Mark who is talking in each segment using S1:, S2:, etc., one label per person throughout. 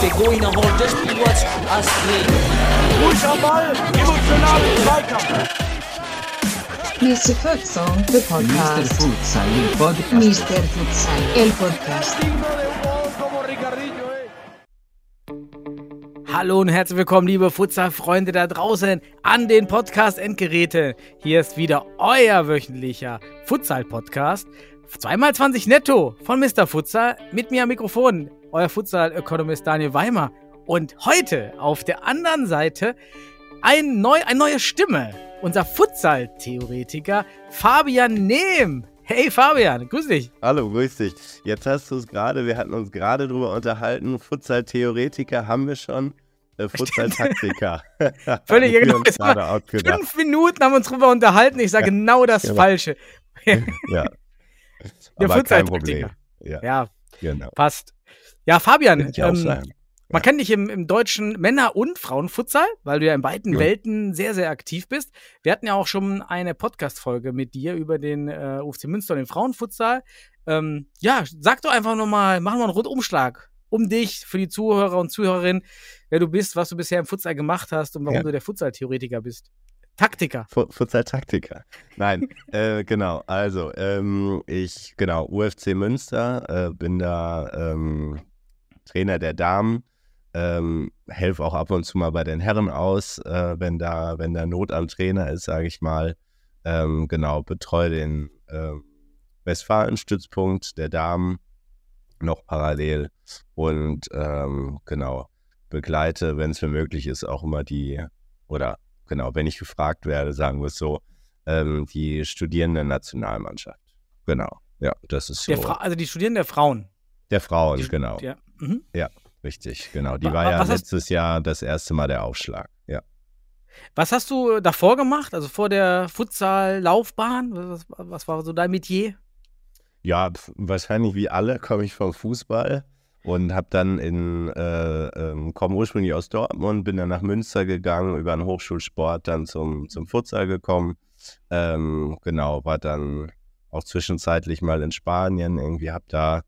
S1: Der Goiner holt das Spiel was Astrid.
S2: Ruhig am Ball, emotional im Zweikampf.
S3: Mr. Futsal, the
S4: Mr.
S3: podcast.
S4: Futsal, il podcast.
S3: Mr. Futsal, el podcast.
S5: Hallo und herzlich willkommen, liebe Futsal-Freunde da draußen an den Podcast-Endgeräten. Hier ist wieder euer wöchentlicher Futsal-Podcast. Zweimal 20 netto von Mr. Futsal. Mit mir am Mikrofon, euer Futsal-Ökonomist Daniel Weimer. Und heute auf der anderen Seite ein neu, eine neue Stimme. Unser Futsal-Theoretiker Fabian Nehm. Hey Fabian, grüß dich.
S6: Hallo, grüß dich. Jetzt hast du es gerade, wir hatten uns gerade drüber unterhalten. Futsal-Theoretiker haben wir schon. Äh, Futsal-Taktiker.
S5: Völlig genau. Fünf Minuten haben wir uns drüber unterhalten. Ich sage genau das
S6: genau.
S5: Falsche.
S6: Ja.
S5: Der Futsal-Taktiker.
S6: Problem. Ja,
S5: Ja,
S6: genau.
S5: passt. Ja, Fabian, ähm, man kennt dich im, im deutschen Männer- und Frauenfutsal, weil du ja in beiden
S6: Ja.
S5: Welten sehr, sehr aktiv bist. Wir hatten ja auch schon eine Podcast-Folge mit dir über den äh, UFC Münster und den Frauenfutsal. Ähm, ja, sag doch einfach nochmal, machen wir einen Rundumschlag um dich, für die Zuhörer und Zuhörerinnen, wer du bist, was du bisher im Futsal gemacht hast und warum
S6: Ja.
S5: du der Futsal-Theoretiker bist. Taktiker.
S6: Fu- Futsal-Taktiker. Nein, äh, genau. Also, ähm, ich, genau, UFC Münster, äh, bin da ähm, Trainer der Damen, ähm, helfe auch ab und zu mal bei den Herren aus, äh, wenn da, wenn da Not am Trainer ist, sage ich mal. Ähm, genau, betreue den ähm, Westfalen-Stützpunkt der Damen noch parallel und ähm, genau, begleite, wenn es mir möglich ist, auch immer die, oder genau, wenn ich gefragt werde, sagen wir es so, ähm, die Studierenden-Nationalmannschaft. Genau, ja, das ist so.
S5: Also die Studierenden der Frauen.
S6: der Frauen,
S5: Die-
S6: genau.
S5: Ja. Mhm.
S6: Richtig, genau. Die
S5: Wa-
S6: war
S5: wa-
S6: ja
S5: was hast-
S6: letztes Jahr das erste Mal der Aufschlag. Ja.
S5: Was hast du davor gemacht? Also vor der Futsal-Laufbahn? Was, was war so dein Metier?
S6: Ja, wahrscheinlich wie alle komme ich vom Fußball und habe dann in, äh, ähm, komme ursprünglich aus Dortmund, bin dann nach Münster gegangen, über den Hochschulsport dann zum, zum Futsal gekommen. Ähm, genau, war dann auch zwischenzeitlich mal in Spanien, irgendwie hab da,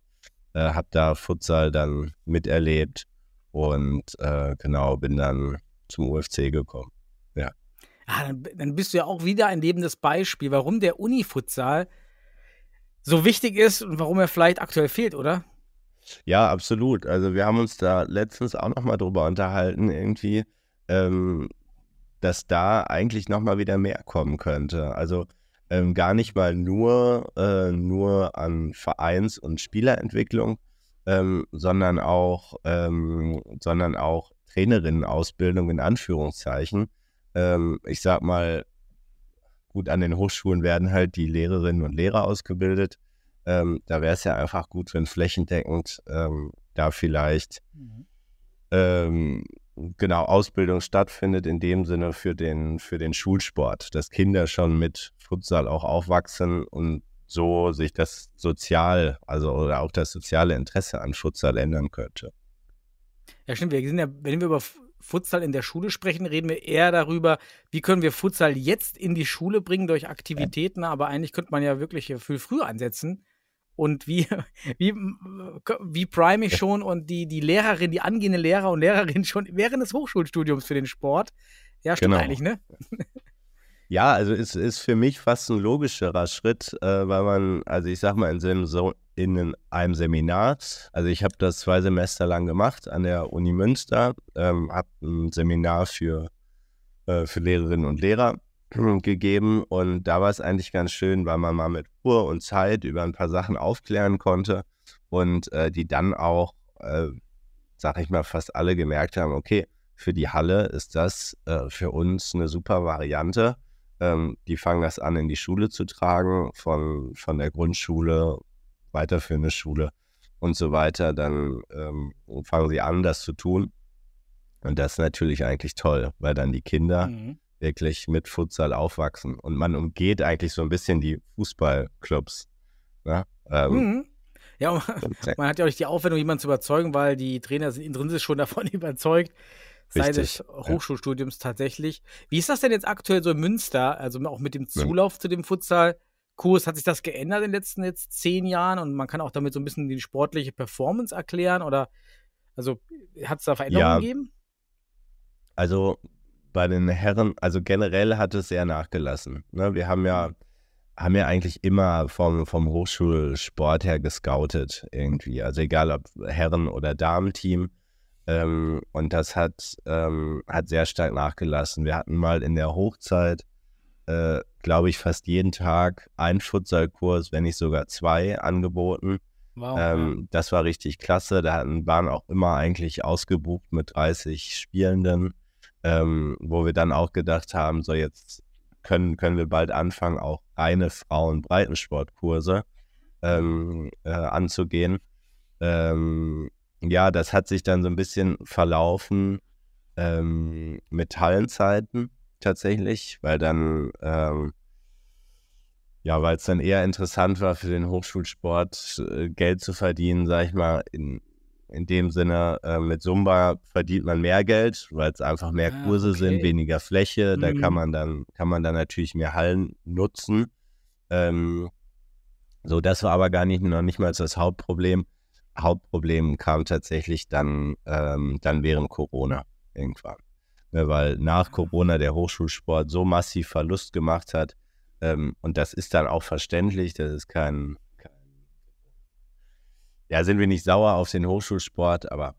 S6: äh, hab da Futsal dann miterlebt und äh, genau, bin dann zum UFC gekommen.
S5: Ah, dann, dann bist du ja auch wieder ein lebendes Beispiel, warum der Uni-Futsal so wichtig ist und warum er vielleicht aktuell fehlt, oder?
S6: Ja, absolut. Also wir haben uns da letztens auch nochmal drüber unterhalten, irgendwie, ähm, dass da eigentlich nochmal wieder mehr kommen könnte. Also ähm, gar nicht mal nur, äh, nur an Vereins- und Spielerentwicklung, ähm, sondern auch, ähm, sondern auch Trainerinnenausbildung in Anführungszeichen. Ähm, ich sag mal, gut, an den Hochschulen werden halt die Lehrerinnen und Lehrer ausgebildet. Ähm, da wäre es ja einfach gut, wenn flächendeckend ähm, da vielleicht ähm, genau Ausbildung stattfindet, in dem Sinne für den, für den Schulsport, dass Kinder schon mit Futsal auch aufwachsen und so sich das sozial, also oder auch das soziale Interesse an Futsal ändern könnte.
S5: Ja, stimmt. Wir sind ja, wenn wir über Futsal in der Schule sprechen, reden wir eher darüber, wie können wir Futsal jetzt in die Schule bringen durch Aktivitäten, aber eigentlich könnte man ja wirklich viel früher ansetzen. Und wie, wie, wie prime ich schon und die, die Lehrerin, die angehende Lehrer und Lehrerin schon während des Hochschulstudiums für den Sport. Ja, stimmt
S6: Genau.
S5: eigentlich, ne?
S6: Ja, also es ist für mich fast ein logischerer Schritt, äh, weil man, also ich sag mal, in, so so in einem Seminar, also ich habe das zwei Semester lang gemacht an der Uni Münster, ähm, habe ein Seminar für, äh, für Lehrerinnen und Lehrer gegeben und da war es eigentlich ganz schön, weil man mal mit Ruhe und Zeit über ein paar Sachen aufklären konnte und äh, die dann auch, äh, sag ich mal, fast alle gemerkt haben, okay, für die Halle ist das äh, für uns eine super Variante. Ähm, die fangen das an, in die Schule zu tragen, von, von der Grundschule weiterführende Schule und so weiter. Dann ähm, fangen sie an, das zu tun. Und das ist natürlich eigentlich toll, weil dann die Kinder
S5: Mhm.
S6: wirklich mit Futsal aufwachsen. Und man umgeht eigentlich so ein bisschen die Fußballclubs. Ne? Ähm,
S5: Mhm. Ja, und- man hat ja auch nicht die Aufwendung, jemanden zu überzeugen, weil die Trainer sind intrinsisch schon davon überzeugt, sei
S6: Richtig,
S5: des
S6: ja.
S5: Hochschulstudiums tatsächlich. Wie ist das denn jetzt aktuell so in Münster, also auch mit dem Zulauf zu dem Futsal? Kurs, hat sich das geändert in den letzten jetzt zehn Jahren und man kann auch damit so ein bisschen die sportliche Performance erklären oder also hat es da Veränderungen
S6: Ja.
S5: gegeben?
S6: Also bei den Herren, also generell hat es sehr nachgelassen. Ne? Wir haben ja, haben ja eigentlich immer vom, vom Hochschulsport her gescoutet irgendwie. Also egal ob Herren- oder Damenteam. Ähm, und das hat, ähm, hat sehr stark nachgelassen. Wir hatten mal in der Hochzeit, äh, glaube ich, fast jeden Tag einen Futsalkurs, wenn nicht sogar zwei angeboten.
S5: Wow.
S6: Ähm, das war richtig klasse. Da hatten, waren auch immer eigentlich ausgebucht mit 30 Spielenden, ähm, wo wir dann auch gedacht haben, so jetzt können, können wir bald anfangen, auch reine Frauen-Breitensportkurse ähm, äh, anzugehen. Ähm, ja, das hat sich dann so ein bisschen verlaufen ähm, mit Hallenzeiten tatsächlich, weil dann ähm, ja, weil es dann eher interessant war für den Hochschulsport, äh, Geld zu verdienen, sag ich mal, in, in dem Sinne, äh, mit Zumba verdient man mehr Geld, weil es einfach mehr
S5: Ah,
S6: Kurse sind,
S5: okay.
S6: weniger Fläche, da kann
S5: Mhm.
S6: man dann, kann man dann natürlich mehr Hallen nutzen. Ähm, so, das war aber gar nicht, noch nicht mal das Hauptproblem. Hauptproblem kam tatsächlich dann, ähm, dann während Corona irgendwann. Ne, weil nach Corona der Hochschulsport so massiv Verlust gemacht hat, ähm, und das ist dann auch verständlich, das ist kein, kein, ja, sind wir nicht sauer auf den Hochschulsport, aber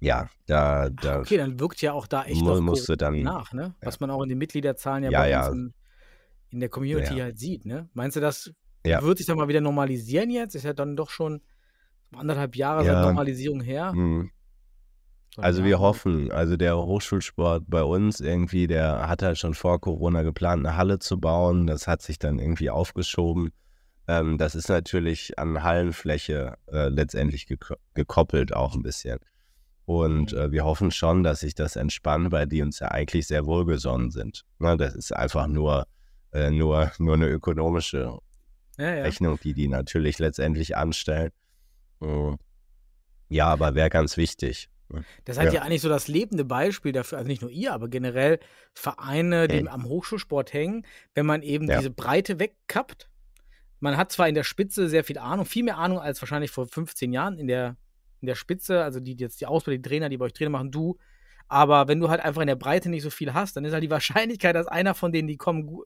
S6: ja, da, da
S5: okay, dann wirkt ja auch da echt
S6: mu- musste dann,
S5: nach, ne? Was man auch in den Mitgliederzahlen ja,
S6: Ja,
S5: bei
S6: ja.
S5: uns in, in der Community
S6: Ja.
S5: halt sieht, ne? Meinst du, das
S6: Ja.
S5: wird sich dann mal wieder normalisieren jetzt? Ist ja dann doch schon anderthalb Jahre
S6: Ja.
S5: seit Normalisierung her.
S6: hm,
S5: ein
S6: Also wir hoffen, also der Hochschulsport bei uns irgendwie, der hat halt schon vor Corona geplant, eine Halle zu bauen. Das hat sich dann irgendwie aufgeschoben. Ähm, das ist natürlich an Hallenfläche äh, letztendlich geko gekoppelt auch ein bisschen. Und
S5: Mhm.
S6: äh, wir hoffen schon, dass sich das entspannt, weil die uns ja eigentlich sehr wohlgesonnen sind. Ne, das ist einfach nur, äh, nur, nur eine ökonomische
S5: Ja, ja.
S6: Rechnung, die die natürlich letztendlich anstellen. Ja, aber wäre ganz wichtig.
S5: Das seid ja.
S6: Ja.
S5: eigentlich so das lebende Beispiel dafür, also nicht nur ihr, aber generell Vereine, die
S6: Ja.
S5: am Hochschulsport hängen, wenn man eben
S6: Ja.
S5: diese Breite wegkappt. Man hat zwar in der Spitze sehr viel Ahnung, viel mehr Ahnung als wahrscheinlich vor 15 Jahren in der, in der Spitze, also die die jetzt die Ausbildung, die Trainer, die bei euch Trainer machen, du. Aber wenn du halt einfach in der Breite nicht so viel hast, dann ist halt die Wahrscheinlichkeit, dass einer von denen, die kommen,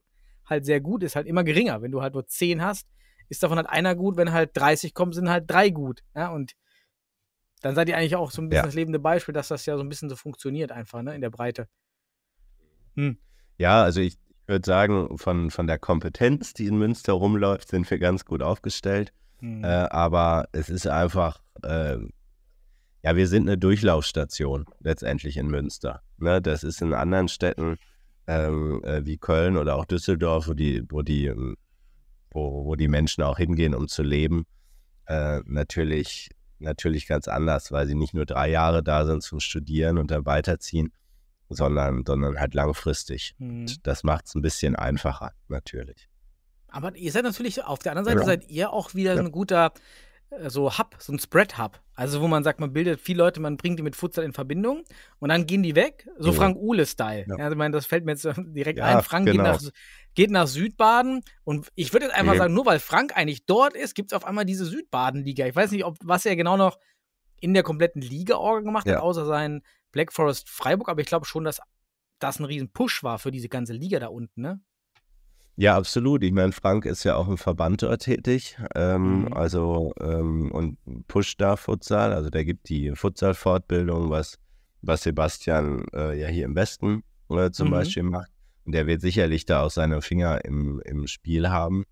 S5: halt sehr gut ist, halt immer geringer. Wenn du halt nur 10 hast, ist davon halt einer gut, wenn halt 30 kommen, sind halt drei gut. Ja, und dann seid ihr eigentlich auch so ein bisschen
S6: Ja.
S5: das lebende Beispiel, dass das ja so ein bisschen so funktioniert einfach, ne, in der Breite. Hm.
S6: Ja, also ich, würde sagen, von, von der Kompetenz, die in Münster rumläuft, sind wir ganz gut aufgestellt.
S5: Hm.
S6: Äh, aber es ist einfach, äh, ja, wir sind eine Durchlaufstation letztendlich in Münster. Ne? Das ist in anderen Städten ähm, äh, wie Köln oder auch Düsseldorf, wo die, wo die, ähm, wo, wo die Menschen auch hingehen, um zu leben, äh, natürlich, natürlich ganz anders, weil sie nicht nur drei Jahre da sind zum Studieren und dann weiterziehen, sondern, sondern halt langfristig.
S5: Hm.
S6: Und das macht es ein bisschen einfacher, natürlich.
S5: Aber ihr seid natürlich, auf der anderen Seite
S6: Ja.
S5: seid ihr auch wieder
S6: Ja.
S5: ein guter so Hub, so ein Spread-Hub. Also wo man sagt, man bildet viele Leute, man bringt die mit Futsal in Verbindung und dann gehen die weg, so
S6: Mhm.
S5: Frank Uhle-Style.
S6: Ja.
S5: Ja. also ich meine, das fällt mir jetzt äh, direkt
S6: Ja,
S5: ein. Frank
S6: genau.
S5: geht, nach, geht nach Südbaden und ich würde jetzt einfach
S6: Mhm.
S5: sagen, nur weil Frank eigentlich dort ist, gibt es auf einmal diese Südbaden-Liga. Ich weiß nicht, ob was er genau noch in der kompletten Liga-Orga gemacht hat,
S6: Ja.
S5: außer seinen Black Forest Freiburg, aber ich glaube schon, dass das ein riesen Push war für diese ganze Liga da unten, ne?
S6: Ja, absolut. Ich meine, Frank ist ja auch im Verband dort tätig. Ähm,
S5: Mhm.
S6: Also ähm, und pusht da Futsal. Also der gibt die Futsal-Fortbildung, was, was Sebastian äh, ja hier im Westen äh, zum
S5: Mhm.
S6: Beispiel macht. Und der wird sicherlich da auch seine Finger im, im Spiel haben.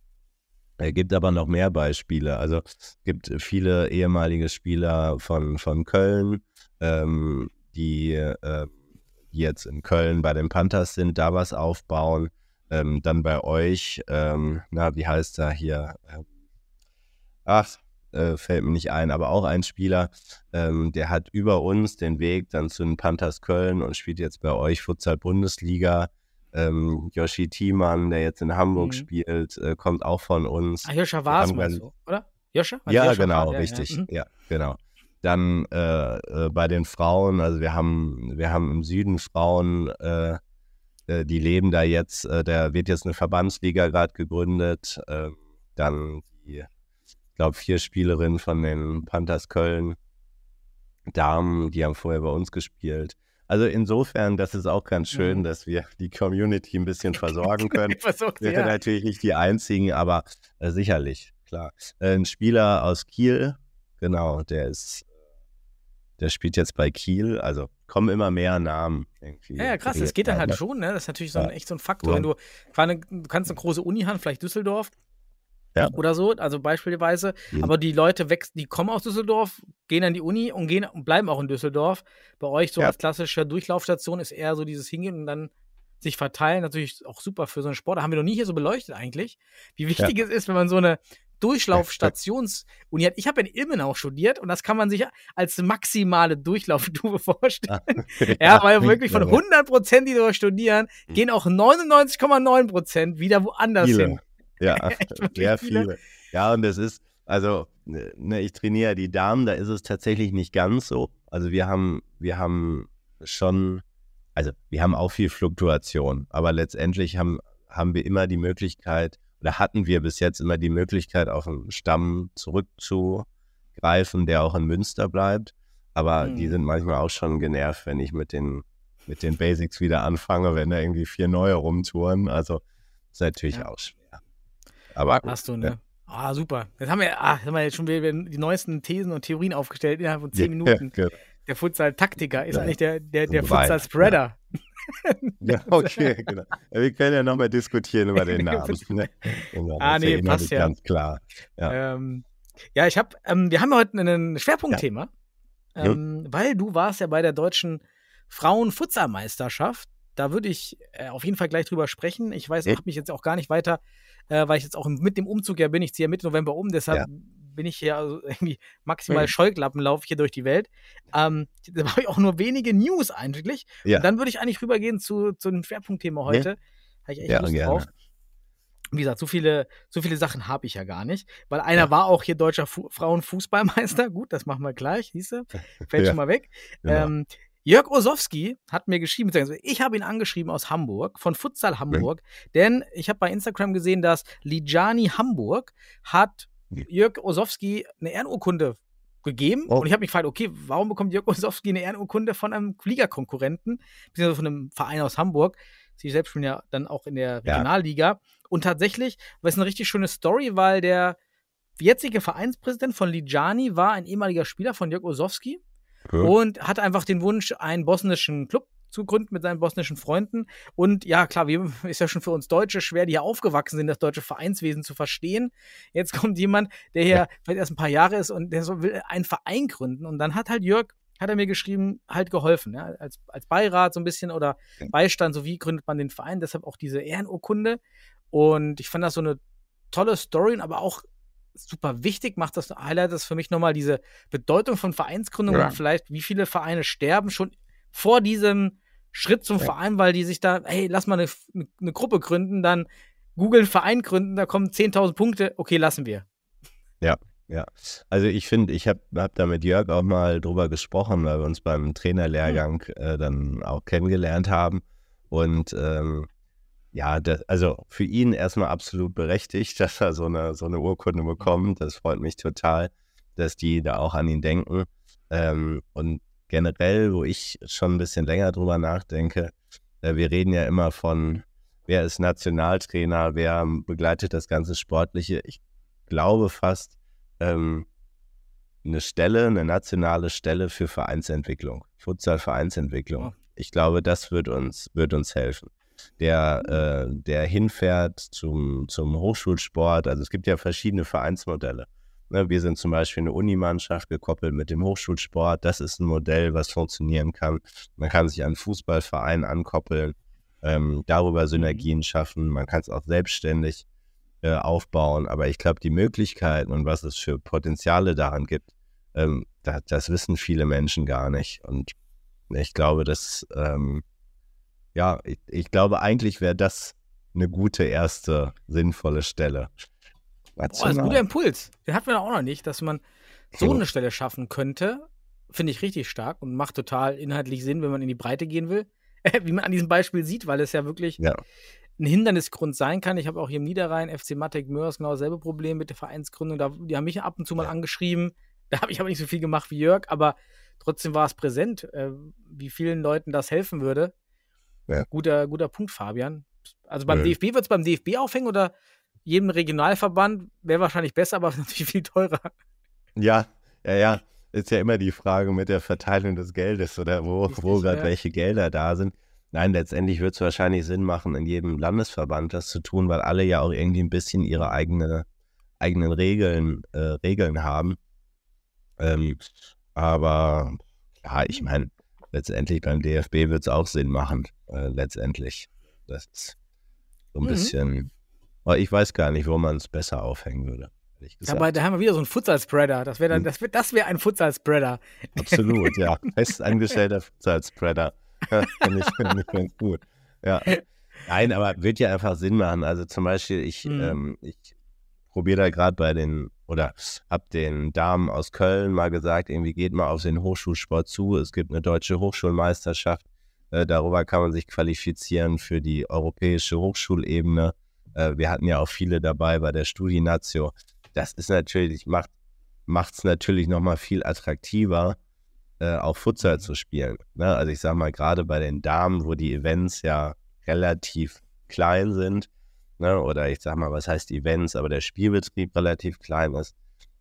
S6: Er gibt aber noch mehr Beispiele. Also es gibt viele ehemalige Spieler von, von Köln, ähm, die, äh, die jetzt in Köln bei den Panthers sind, da was aufbauen. Ähm, dann bei euch, ähm, na, wie heißt er hier? Ähm, ach, äh, fällt mir nicht ein, aber auch ein Spieler, ähm, der hat über uns den Weg dann zu den Panthers Köln und spielt jetzt bei euch Futsal Bundesliga. Ähm, Yoshi Thiemann, der jetzt in Hamburg
S5: Mhm.
S6: spielt, äh, kommt auch von uns.
S5: Ah, Joscha war es,
S6: ganz-
S5: du, oder? Joscha?
S6: Ja,
S5: Joscha
S6: genau?
S5: Ja,
S6: richtig.
S5: Ja. Mhm.
S6: Ja, genau. Dann äh, äh, bei den Frauen, also wir haben, wir haben im Süden Frauen, äh, die leben da jetzt, äh, da wird jetzt eine Verbandsliga gerade gegründet. Äh, dann die, ich glaube, vier Spielerinnen von den Panthers Köln, Damen, die haben vorher bei uns gespielt. Also insofern, das ist auch ganz schön,
S5: Mhm.
S6: dass wir die Community ein bisschen versorgen können.
S5: Versucht,
S6: Wir sind
S5: ja.
S6: natürlich nicht die einzigen, aber äh, sicherlich, klar. Äh, ein Spieler aus Kiel, genau, der ist, der spielt jetzt bei Kiel, also kommen immer mehr Namen irgendwie.
S5: Ja, ja, krass, das geht dann halt schon, ne? Das ist natürlich so ein,
S6: Ja.
S5: echt so ein Faktor.
S6: Ja.
S5: Wenn du, du kannst eine große Uni haben, vielleicht Düsseldorf
S6: Ja.
S5: oder so, also beispielsweise,
S6: Mhm.
S5: aber die Leute wächst, die kommen aus Düsseldorf, gehen an die Uni und gehen und bleiben auch in Düsseldorf. Bei euch so
S6: Ja.
S5: als klassische Durchlaufstation ist eher so dieses Hingehen und dann sich verteilen, natürlich auch super für so einen Sport. Da haben wir noch nie hier so beleuchtet eigentlich, wie wichtig es ist, wenn man so eine Durchlaufstationsuni hat. Ich habe in Ilmenau studiert und das kann man sich als maximale Durchlauftube vorstellen. Ja, weil wirklich von 100 Prozent, die dort studieren,
S6: Hm.
S5: gehen auch 99,9 Prozent wieder woanders
S6: Viele.
S5: hin.
S6: Ja,
S5: wirklich
S6: sehr
S5: viele.
S6: Ja, und es ist, also, ne, ich trainiere die Damen, da ist es tatsächlich nicht ganz so. Also wir haben, wir haben schon, also wir haben auch viel Fluktuation, aber letztendlich haben, haben wir immer die Möglichkeit, oder hatten wir bis jetzt immer die Möglichkeit, auf einen Stamm zurückzugreifen, der auch in Münster bleibt. Aber die
S5: Mhm.
S6: sind manchmal auch schon genervt, wenn ich mit den, mit den Basics wieder anfange, wenn da irgendwie vier neue rumtouren. Also ist natürlich
S5: Ja.
S6: auch schwer. Aber gut,
S5: Hast du, ne? Ah, super. Jetzt haben wir, ah, jetzt haben wir jetzt schon wieder die neuesten Thesen und Theorien aufgestellt innerhalb von 10 Minuten.
S6: Ja,
S5: Der Futsal-Taktiker ist
S6: Ja.
S5: eigentlich der, der, der Futsal-Spreader.
S6: ja, okay, genau. Ja, Wir können ja nochmal diskutieren über den Namen. Ne? Genau,
S5: Ah, nee, passt ja.
S6: Ganz klar. Ja.
S5: Ja, ähm, ja ich habe, ähm, wir haben heute ein Schwerpunktthema,
S6: Ja.
S5: ähm, weil du warst ja bei der deutschen Frauen-Futsalmeisterschaft. Da würde ich äh, auf jeden Fall gleich drüber sprechen. Ich weiß,
S6: Ja.
S5: habe mich jetzt auch gar nicht weiter, äh, weil ich jetzt auch mit dem Umzug ja bin. Ich ziehe ja Mitte November um, deshalb
S6: Ja.
S5: Bin ich hier also irgendwie maximal
S6: Mhm.
S5: Scheuklappen, laufe ich hier durch die Welt. Ähm, da habe ich auch nur wenige News eigentlich.
S6: Ja.
S5: Und dann würde ich eigentlich rübergehen zu, zu dem Schwerpunktthema heute. Habe ich echt
S6: Ja,
S5: Lust
S6: gerne.
S5: drauf. Wie gesagt, so viele, so viele Sachen habe ich ja gar nicht. Weil einer war auch hier deutscher Fu Frauenfußballmeister. Gut, das machen wir gleich, du? Fällt
S6: Ja,
S5: schon mal weg.
S6: genau.
S5: Ähm, Jörg Osowski hat mir geschrieben, ich habe ihn angeschrieben aus Hamburg, von Futsal Hamburg, denn ich habe bei Instagram gesehen, dass Lijani Hamburg hat Jörg Osowski eine Ehrenurkunde gegeben
S6: Oh.
S5: und ich habe mich gefragt, okay, warum bekommt Jörg Osowski eine Ehrenurkunde von einem Fliegerkonkurrenten, beziehungsweise von einem Verein aus Hamburg? Sie selbst spielen ja dann auch in der
S6: Ja.
S5: Regionalliga. Und tatsächlich war es eine richtig schöne Story, weil der jetzige Vereinspräsident von Lijani war ein ehemaliger Spieler von Jörg Osowski und hat einfach den Wunsch, einen bosnischen Club zu gründen mit seinen bosnischen Freunden. Und ja, klar, wir, ist ja schon für uns Deutsche schwer, die hier aufgewachsen sind, das deutsche Vereinswesen zu verstehen. Jetzt kommt jemand, der hier
S6: Ja.
S5: vielleicht erst ein paar Jahre ist und der so will einen Verein gründen. Und dann hat halt Jörg, hat er mir geschrieben, halt geholfen, ja, als, als Beirat so ein bisschen oder. Beistand, so wie gründet man den Verein, deshalb auch diese Ehrenurkunde. Und ich fand das so eine tolle Story, aber auch super wichtig, macht das Highlight das für mich nochmal diese Bedeutung von Vereinsgründung
S6: Ja.
S5: und vielleicht, wie viele Vereine sterben schon vor diesem Schritt zum
S6: Ja.
S5: Verein, weil die sich da, hey, lass mal eine, eine, eine Gruppe gründen, dann googeln Verein gründen, da kommen 10.000 Punkte, okay, lassen wir.
S6: Ja, also ich finde, ich habe hab da mit Jörg auch mal drüber gesprochen, weil wir uns beim Trainerlehrgang äh, dann auch kennengelernt haben. Und ähm, ja, das, also für ihn erstmal absolut berechtigt, dass er so eine, so eine Urkunde bekommt. Das freut mich total, dass die da auch an ihn denken. Ähm, und generell, wo ich schon ein bisschen länger drüber nachdenke, äh, wir reden ja immer von, wer ist Nationaltrainer, wer begleitet das ganze Sportliche. Ich glaube fast, ähm, eine Stelle, eine nationale Stelle für Vereinsentwicklung, Futsal-Vereinsentwicklung. Ich glaube, das wird uns, wird uns helfen. Der, äh, der hinfährt zum, zum Hochschulsport, also es gibt ja verschiedene Vereinsmodelle. Ne, wir sind zum Beispiel eine Unimannschaft gekoppelt mit dem Hochschulsport. Das ist ein Modell, was funktionieren kann. Man kann sich an einen Fußballverein ankoppeln, ähm, darüber Synergien schaffen. Man kann es auch selbstständig äh, aufbauen. Aber ich glaube, die Möglichkeiten und was es für Potenziale daran gibt, ähm, da, das wissen viele Menschen gar nicht. Und ich glaube, dass, ähm, ja, ich, ich glaube, eigentlich wäre das eine gute erste sinnvolle Stelle.
S5: Boah, das ist ein guter Impuls. Den hatten wir auch noch nicht, dass man so eine Stelle schaffen könnte. Finde ich richtig stark und macht total inhaltlich Sinn, wenn man in die Breite gehen will. wie man an diesem Beispiel sieht, weil es ja wirklich
S6: Ja.
S5: ein Hindernisgrund sein kann. Ich habe auch hier im Niederrhein, FC Mattek Mörs, genau dasselbe Problem mit der Vereinsgründung. Da, die haben mich ab und zu mal
S6: Ja.
S5: angeschrieben. Da habe ich aber nicht so viel gemacht wie Jörg, aber trotzdem war es präsent, äh, wie vielen Leuten das helfen würde.
S6: Ja.
S5: Guter, guter Punkt, Fabian. Also beim
S6: Ja.
S5: DFB wird es beim DFB aufhängen oder jedem Regionalverband wäre wahrscheinlich besser, aber natürlich viel teurer.
S6: Ja, ja, ja. Ist ja immer die Frage mit der Verteilung des Geldes oder wo,
S5: Richtig,
S6: wo gerade
S5: ja.
S6: welche Gelder da sind. Nein, letztendlich wird es wahrscheinlich Sinn machen, in jedem Landesverband das zu tun, weil alle ja auch irgendwie ein bisschen ihre eigene, eigenen Regeln, äh, Regeln haben. Ähm, aber ja, ich meine, letztendlich beim DFB wird es auch Sinn machen, äh, letztendlich. Das ist so ein
S5: Mhm.
S6: bisschen, aber ich weiß gar nicht, wo man es besser aufhängen würde.
S5: Aber da haben wir wieder so einen Futsal-Spreader. Das wäre dann,
S6: Hm.
S5: das wär, das wär ein Futsal-Spreader.
S6: Absolut, ja. Festangestellter Futsal-Spreader. Finde ich, find ich ganz gut. Ja. Nein, aber wird ja einfach Sinn machen. Also zum Beispiel, ich,
S5: Mhm.
S6: ähm, ich probiere da gerade bei den, oder hab den Damen aus Köln mal gesagt, irgendwie geht mal auf den Hochschulsport zu. Es gibt eine deutsche Hochschulmeisterschaft. Äh, darüber kann man sich qualifizieren für die europäische Hochschulebene. Äh, wir hatten ja auch viele dabei bei der Studienatio. Das ist natürlich, macht es natürlich nochmal viel attraktiver, äh, auch Futsal zu spielen. Ne? Also ich sage mal, gerade bei den Damen, wo die Events ja relativ klein sind, ne? oder ich sage mal, was heißt Events, aber der Spielbetrieb relativ klein ist,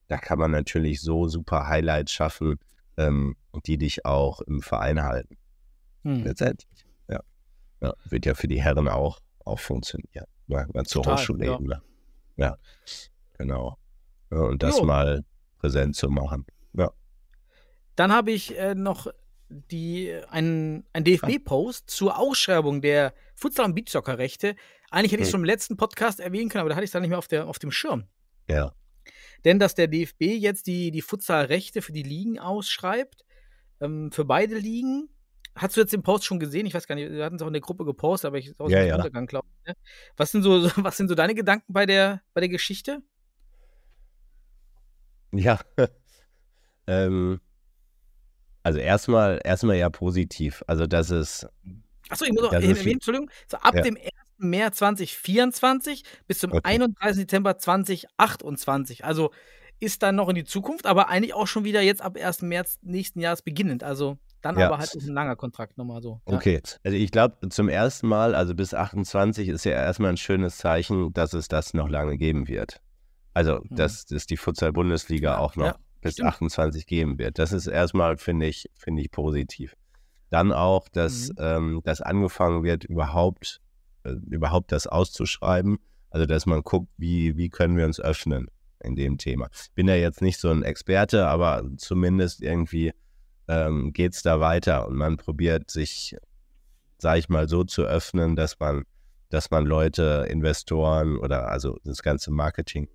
S6: da kann man natürlich so super Highlights schaffen, ähm, die dich auch im Verein halten.
S5: Hm.
S6: Letztendlich. Ja. ja. Wird ja für die Herren auch, auch funktionieren. Ja, mal zur
S5: Total,
S6: Hochschulebene. Ja. genau. Ja, und das
S5: Jo.
S6: mal präsent zu machen. Ja.
S5: Dann habe ich äh, noch die, einen, einen DFB-Post zur Ausschreibung der Futsal- und Beachsoccer-Rechte. Eigentlich hätte ich es
S6: Hm.
S5: schon im letzten Podcast erwähnen können, aber da hatte ich es dann nicht mehr auf, der, auf dem Schirm.
S6: Ja.
S5: Denn dass der DFB jetzt die, die Futsal-Rechte für die Ligen ausschreibt, ähm, für beide Ligen. Hast du jetzt den Post schon gesehen? Ich weiß gar nicht, wir hatten es auch in der Gruppe gepostet, aber ich ist aus
S6: Ja,
S5: dem
S6: ja.
S5: Untergang, glaube ich. Ne? Was sind so, was sind so deine Gedanken bei der, bei der Geschichte?
S6: Ja. ähm, also erstmal, erstmal ja positiv. Also das ist,
S5: Achso, ich muss auch erwähnen, Entschuldigung. So ab
S6: Ja.
S5: dem 1. März 2024 bis zum
S6: Okay.
S5: 31. Dezember 2028. Also ist dann noch in die Zukunft, aber eigentlich auch schon wieder jetzt ab 1. März nächsten Jahres beginnend. Also dann
S6: Ja.
S5: aber halt ein langer Kontrakt nochmal so. Ja.
S6: okay. Also ich glaube, zum ersten Mal, also bis 28 ist ja erstmal ein schönes Zeichen, dass es das noch lange geben wird. Also, dass es die Futsal-Bundesliga auch noch bis
S5: stimmt.
S6: 28 geben wird. Das ist erstmal, finde ich, finde ich positiv. Dann auch, dass,
S5: Mhm.
S6: ähm, dass angefangen wird, überhaupt, äh, überhaupt das auszuschreiben. Also, dass man guckt, wie, wie können wir uns öffnen in dem Thema. Bin ja jetzt nicht so ein Experte, aber zumindest irgendwie ähm, geht es da weiter und man probiert sich, sage ich mal, so zu öffnen, dass man, dass man Leute, Investoren oder also das ganze Marketing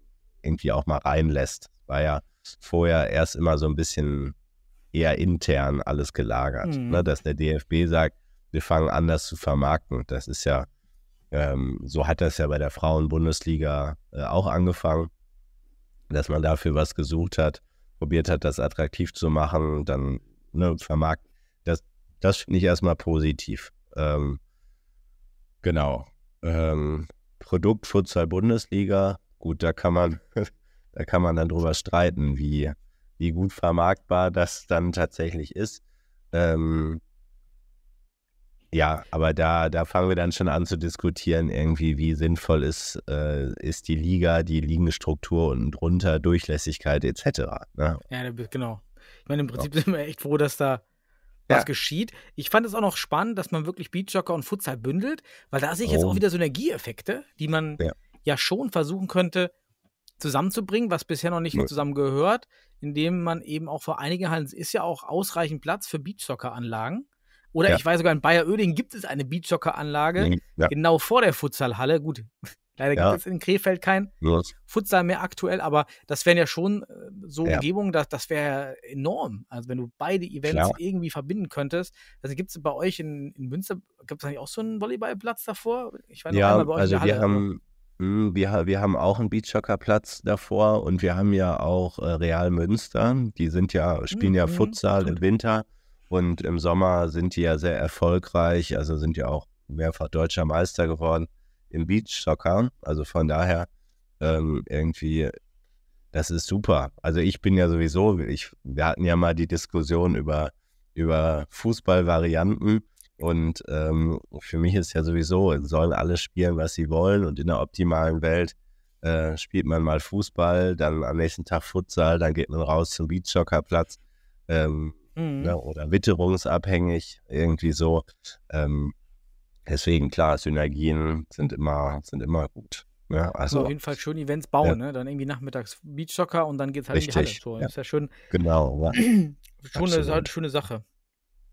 S6: irgendwie auch mal reinlässt. War ja vorher erst immer so ein bisschen eher intern alles gelagert,
S5: Mhm.
S6: ne? dass der DFB sagt, wir fangen an, das zu vermarkten. Das ist ja, ähm, so hat das ja bei der Frauen-Bundesliga äh, auch angefangen, dass man dafür was gesucht hat, probiert hat, das attraktiv zu machen, dann ne, vermarkten. Das, das finde ich erstmal positiv. Ähm, genau. Ähm, Produkt Futsal Bundesliga, gut, da kann man, da kann man dann drüber streiten, wie, wie gut vermarktbar das dann tatsächlich ist. Ähm, ja, aber da, da fangen wir dann schon an zu diskutieren, irgendwie, wie sinnvoll ist, äh, ist die Liga, die Ligenstruktur und drunter, Durchlässigkeit etc. Ne?
S5: Ja, genau. Ich meine, im Prinzip sind wir echt froh, dass da
S6: Ja.
S5: was geschieht. Ich fand es auch noch spannend, dass man wirklich Beachsoccer und Futsal bündelt, weil da sehe ich jetzt
S6: Oh.
S5: auch wieder Synergieeffekte, die man
S6: Ja.
S5: ja, schon versuchen könnte zusammenzubringen, was bisher noch nicht
S6: Ja.
S5: zusammengehört, indem man eben auch vor einigen Hallen, es ist ja auch ausreichend Platz für Beachsoccer-Anlagen. Oder
S6: Ja.
S5: ich weiß sogar, in Bayer Oeding gibt es eine Beachsoccer-Anlage,
S6: Ja,
S5: genau vor der Futsalhalle. Gut, leider
S6: Ja.
S5: gibt es in Krefeld kein
S6: los.
S5: Futsal mehr aktuell, aber das wären ja schon äh, so
S6: Ja.
S5: Umgebungen, das, das wäre enorm. Also wenn du beide Events
S6: Klar.
S5: irgendwie verbinden könntest. Also gibt es bei euch in, in Münster, gibt es eigentlich auch so einen Volleyballplatz davor? Ich war noch
S6: Ja,
S5: einmal bei euch
S6: also
S5: in der
S6: wir
S5: Halle,
S6: haben, mh, wir, wir haben auch einen Beachsoccer-Platz davor und wir haben ja auch äh, Real Münster. Die sind ja, spielen ja
S5: Mhm,
S6: Futsal im. Winter Und im Sommer sind die ja sehr erfolgreich, also sind ja auch mehrfach deutscher Meister geworden im Beachsoccer. Also von daher ähm, irgendwie, das ist super. Also ich bin ja sowieso, ich, wir hatten ja mal die Diskussion über, über Fußballvarianten. Und ähm, für mich ist ja sowieso, sollen alle spielen, was sie wollen. Und in der optimalen Welt äh, spielt man mal Fußball, dann am nächsten Tag Futsal, dann geht man raus zum Beachsoccerplatz. Ähm,
S5: Mhm.
S6: ne, oder witterungsabhängig, irgendwie so. Ähm, deswegen, klar, Synergien sind immer, sind immer gut. Ja,
S5: Also
S6: also,
S5: auf jeden Fall schön Events bauen,
S6: Ja.
S5: ne? Dann irgendwie nachmittags Beachsoccer und dann geht's halt in die
S6: Richtig,
S5: Halle. So,
S6: ja.
S5: ist ja schön,
S6: genau, ja,
S5: schon eine,
S6: Absolut.
S5: halt schöne Sache.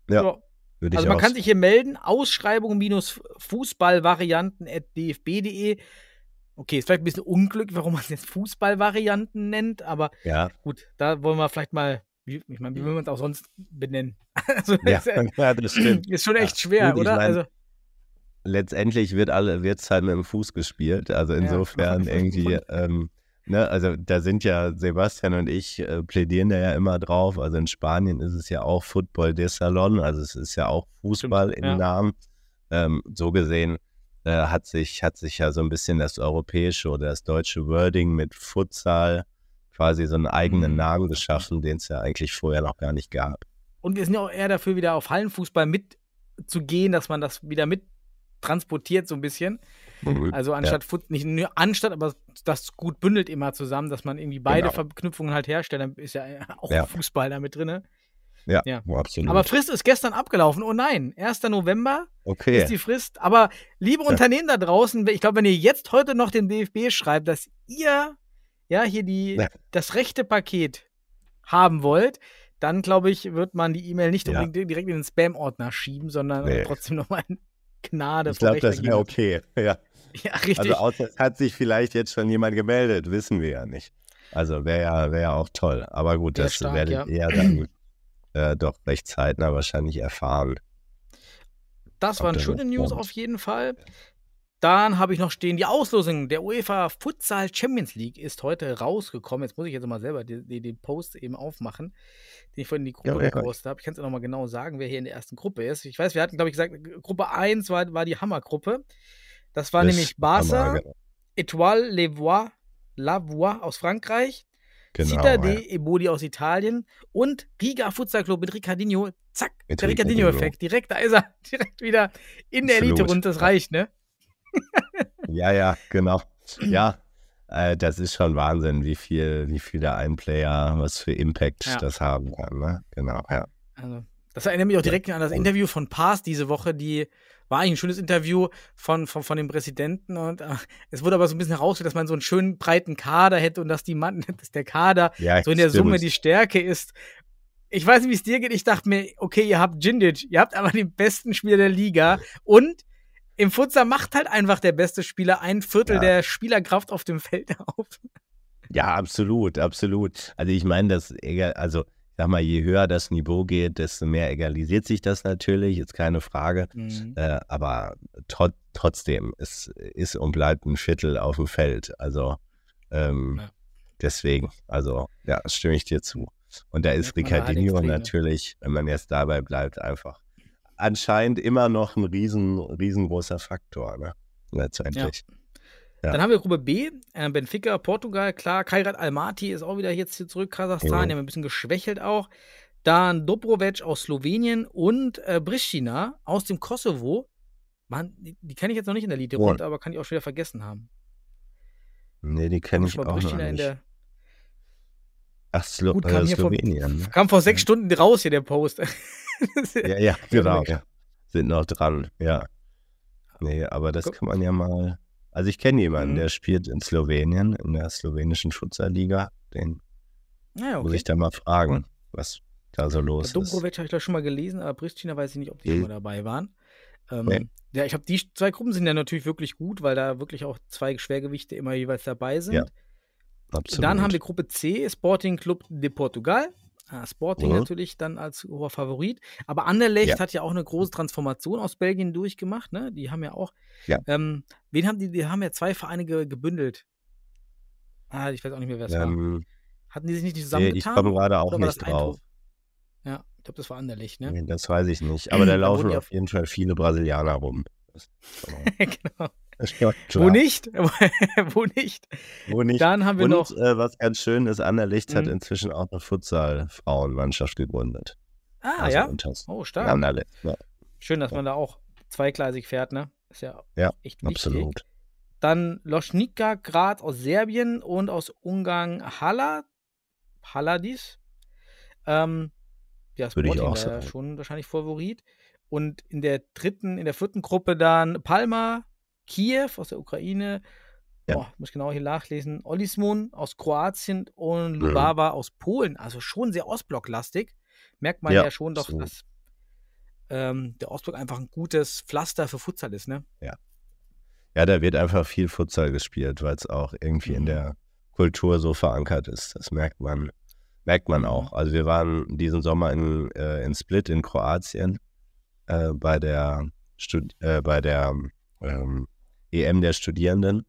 S6: Ja, würde
S5: Also man kann sich hier melden, Ausschreibung minus Fußballvarianten.dfb.de. Okay, ist vielleicht ein bisschen Unglück, warum man es jetzt Fußballvarianten nennt, aber
S6: Ja,
S5: gut, da wollen wir vielleicht mal, wie, ich meine, wie will man es auch sonst benennen? Also,
S6: ja,
S5: ist,
S6: das stimmt.
S5: ist schon echt schwer,
S6: gut, ich
S5: oder?
S6: mein,
S5: also,
S6: letztendlich wird alle wird's halt mit dem Fuß gespielt. Also insofern
S5: Ja.
S6: irgendwie, ähm, ne, also da sind ja Sebastian und ich äh, plädieren da ja immer drauf. Also in Spanien ist es ja auch Football de Salon, also es ist ja auch Fußball
S5: Stimmt,
S6: im
S5: ja.
S6: Namen. Ähm, so gesehen äh, hat sich hat sich ja so ein bisschen das europäische oder das deutsche Wording mit Futsal quasi so einen eigenen
S5: Mhm.
S6: Namen geschaffen, den es ja eigentlich vorher noch gar nicht gab.
S5: und wir sind ja auch eher dafür, wieder auf Hallenfußball mitzugehen, dass man das wieder mit transportiert, so ein bisschen. Also anstatt Fut nicht nur anstatt, aber das gut bündelt immer zusammen, dass man irgendwie beide
S6: Genau.
S5: Verknüpfungen halt herstellt, dann ist ja auch
S6: Ja.
S5: Fußball da mit drin.
S6: Ja,
S5: Ja.
S6: absolut.
S5: Aber Frist ist gestern abgelaufen. Oh nein, 1. November
S6: okay.
S5: ist die Frist. Aber liebe
S6: Ja.
S5: Unternehmen da draußen, ich glaube, wenn ihr jetzt heute noch dem DFB schreibt, dass ihr ja hier die,
S6: Ja.
S5: das rechte Paket haben wollt, dann glaube ich, wird man die E-Mail nicht
S6: Ja.
S5: unbedingt direkt in den Spam-Ordner schieben, sondern
S6: Nee.
S5: trotzdem nochmal Gnade
S6: ich glaube, das wäre okay. Ja.
S5: Ja, richtig.
S6: Also außer es hat sich vielleicht jetzt schon jemand gemeldet, wissen wir ja nicht. Also wäre ja, wär ja auch toll. Aber gut,
S5: Wär
S6: das
S5: stark,
S6: werdet
S5: ja.
S6: ihr dann äh, doch recht zeitnah wahrscheinlich erfahren.
S5: Das waren schöne News auf jeden Fall. Dann habe ich noch stehen, die Auslosung der UEFA Futsal Champions League ist heute rausgekommen. Jetzt muss ich jetzt mal selber den, den, Post eben aufmachen, den ich vorhin in die Gruppe
S6: Ja,
S5: gepostet habe. Ich kann es ja nochmal genau sagen, wer hier in der ersten Gruppe ist. Ich weiß, wir hatten, glaube ich, gesagt, Gruppe 1 war, war die Hammergruppe. Das war
S6: Das
S5: nämlich Barça,
S6: Hammer, genau.
S5: Etoile Levois, Lavois aus Frankreich,
S6: Genau,
S5: Citade
S6: ja.
S5: Eboli aus Italien und Riga Futsal Club mit Ricardinho. Zack,
S6: Mit
S5: der
S6: Ricardinho.
S5: Ricardinho-Effekt. Direkt, da ist er. Direkt wieder in der
S6: Absolut.
S5: Elite und das reicht, ne?
S6: Ja, ja, genau. Ja, äh, das ist schon Wahnsinn, wie viel, wie viel der ein Player, was für Impact
S5: Ja.
S6: das haben kann. Ne? Genau, ja.
S5: Also, das erinnert mich auch direkt an das Interview von Paas diese Woche, die war eigentlich ein schönes Interview von, von, von dem Präsidenten und äh, es wurde aber so ein bisschen herausgestellt, dass man so einen schönen breiten Kader hätte und dass die Mann, dass der Kader
S6: ja
S5: so in der
S6: stimmt.
S5: Summe die Stärke ist. Ich weiß nicht, wie es dir geht. Ich dachte mir, okay, ihr habt Jindic, ihr habt aber den besten Spieler der Liga und im Futsal macht halt einfach der beste Spieler ein Viertel
S6: Ja.
S5: der Spielerkraft auf dem Feld auf.
S6: Ja, absolut, absolut. Also ich meine, das, egal- also sag mal, je höher das Niveau geht, desto mehr egalisiert sich das natürlich, ist keine Frage. Äh, aber tro trotzdem, es ist und bleibt ein Viertel auf dem Feld. Also ähm,
S5: Ja.
S6: deswegen, also ja, stimme ich dir zu. Und da ist Ricardinho
S5: Extreme.
S6: natürlich, wenn man jetzt dabei bleibt, einfach anscheinend immer noch ein riesen, riesengroßer Faktor, ne? Letztendlich. Ja.
S5: Dann haben wir Gruppe B, äh, Benfica, Portugal, klar, Kairat Almaty ist auch wieder jetzt hier zurück, Kasachstan, die haben ein bisschen geschwächelt auch. Dann Dobrovic aus Slowenien und äh, Pristina aus dem Kosovo. Man, die, die kenne ich jetzt noch nicht in der
S6: Oh.
S5: runter, aber kann ich auch schon wieder vergessen haben.
S6: Nee, die kenne ich auch noch
S5: Pristina in
S6: nicht.
S5: der,
S6: Ach, Slo
S5: Gut, kam
S6: äh,
S5: hier vor-
S6: Slowenien. ne?
S5: kam vor sechs Stunden raus hier der Post.
S6: Ja, ja, genau. Ja. Sind noch dran, ja. Nee, aber das
S5: Guck.
S6: kann man ja mal. Also ich kenne jemanden,
S5: Mhm.
S6: der spielt in Slowenien, in der slowenischen Futsal-Liga. Den
S5: naja,
S6: muss
S5: okay.
S6: ich da mal fragen, was da so los ist.
S5: Dobrovic habe ich da schon mal gelesen, aber Pristina weiß ich nicht, ob die
S6: Mhm.
S5: schon mal dabei waren. Ähm,
S6: Nee.
S5: Ja, ich habe die zwei Gruppen sind ja natürlich wirklich gut, weil da wirklich auch zwei Schwergewichte immer jeweils dabei sind.
S6: Ja, Absolut.
S5: Dann haben wir Gruppe C, Sporting Club de Portugal. Ah, Sporting
S6: Mhm.
S5: natürlich dann als hoher Favorit. Aber Anderlecht
S6: Ja.
S5: hat ja auch eine große Transformation aus Belgien durchgemacht. Ne? Die haben ja auch.
S6: Ja.
S5: Ähm, wen haben die? Die haben ja zwei Vereine ge gebündelt. Ah, ich weiß auch nicht mehr, wer es war.
S6: ähm,
S5: Hatten die sich nicht
S6: nee,
S5: zusammengetan?
S6: ich komme gerade auch
S5: war
S6: nicht drauf.
S5: Eindhoven? Ja, Ich glaube, das war Anderlecht, ne?
S6: Nee, Das weiß ich nicht. Aber da laufen auf jeden Fall viele Brasilianer rum.
S5: Genau. Wo nicht? Wo nicht?
S6: Wo nicht?
S5: Dann haben wir
S6: Und
S5: noch.
S6: äh, was ganz schön ist, Anderlecht hat
S5: Mhm.
S6: inzwischen auch eine Futsal-Frauenmannschaft gegründet.
S5: Ah,
S6: also
S5: ja. Oh, stark.
S6: Anderlecht. Ja,
S5: Schön, dass man da auch zweigleisig fährt, ne? Ist ja,
S6: Ja,
S5: echt wichtig.
S6: absolut.
S5: Dann Loschnika Grad aus Serbien und aus Ungarn Hala, Haladis. Ähm, ja,
S6: Würde ich
S5: Sporting
S6: auch sagen.
S5: schon wahrscheinlich Favorit. Und in der dritten, in der vierten Gruppe dann Palma, Kiew aus der Ukraine.
S6: Ja.
S5: Boah, muss ich genau hier nachlesen. Olismon aus Kroatien
S6: Mhm.
S5: und Lubava aus Polen. Also schon sehr ostblocklastig. Merkt man ja,
S6: Ja,
S5: schon doch,
S6: absolut.
S5: dass ähm, der Ostblock einfach ein gutes Pflaster für Futsal ist, ne?
S6: Ja, da wird einfach viel Futsal gespielt, weil es auch irgendwie in
S5: Mhm.
S6: der Kultur so verankert ist. Das merkt man, merkt man
S5: Mhm.
S6: auch. Also wir waren diesen Sommer in, äh, in Split in Kroatien äh, bei der, Stud äh, bei der ähm, EM der Studierenden.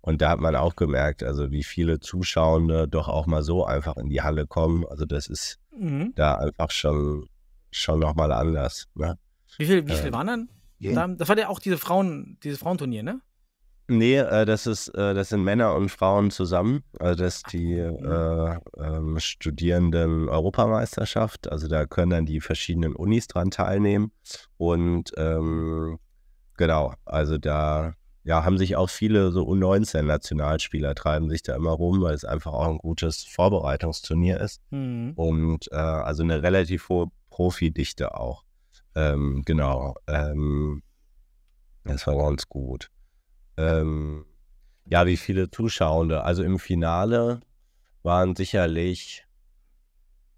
S6: Und da hat man auch gemerkt, also wie viele Zuschauende doch auch mal so einfach in die Halle kommen. Also das ist
S5: Mhm.
S6: da einfach schon, schon nochmal anders. Ne?
S5: Wie viel, wie
S6: Äh,
S5: viel waren dann? Da- Das war ja auch diese Frauen, dieses Frauenturnier, ne?
S6: Nee, äh, das ist, äh, das sind Männer und Frauen zusammen. Also das ist die
S5: mhm.
S6: äh, ähm, Studierenden-Europameisterschaft. Also da können dann die verschiedenen Unis dran teilnehmen. Und ähm, genau, also da ja, haben sich auch viele so U19-Nationalspieler treiben sich da immer rum, weil es einfach auch ein gutes Vorbereitungsturnier ist.
S5: Mhm.
S6: Und äh, also eine relativ hohe Profidichte auch. Ähm, genau. Ähm, das war ganz gut. Ähm, ja, wie viele Zuschauende? Also im Finale waren sicherlich,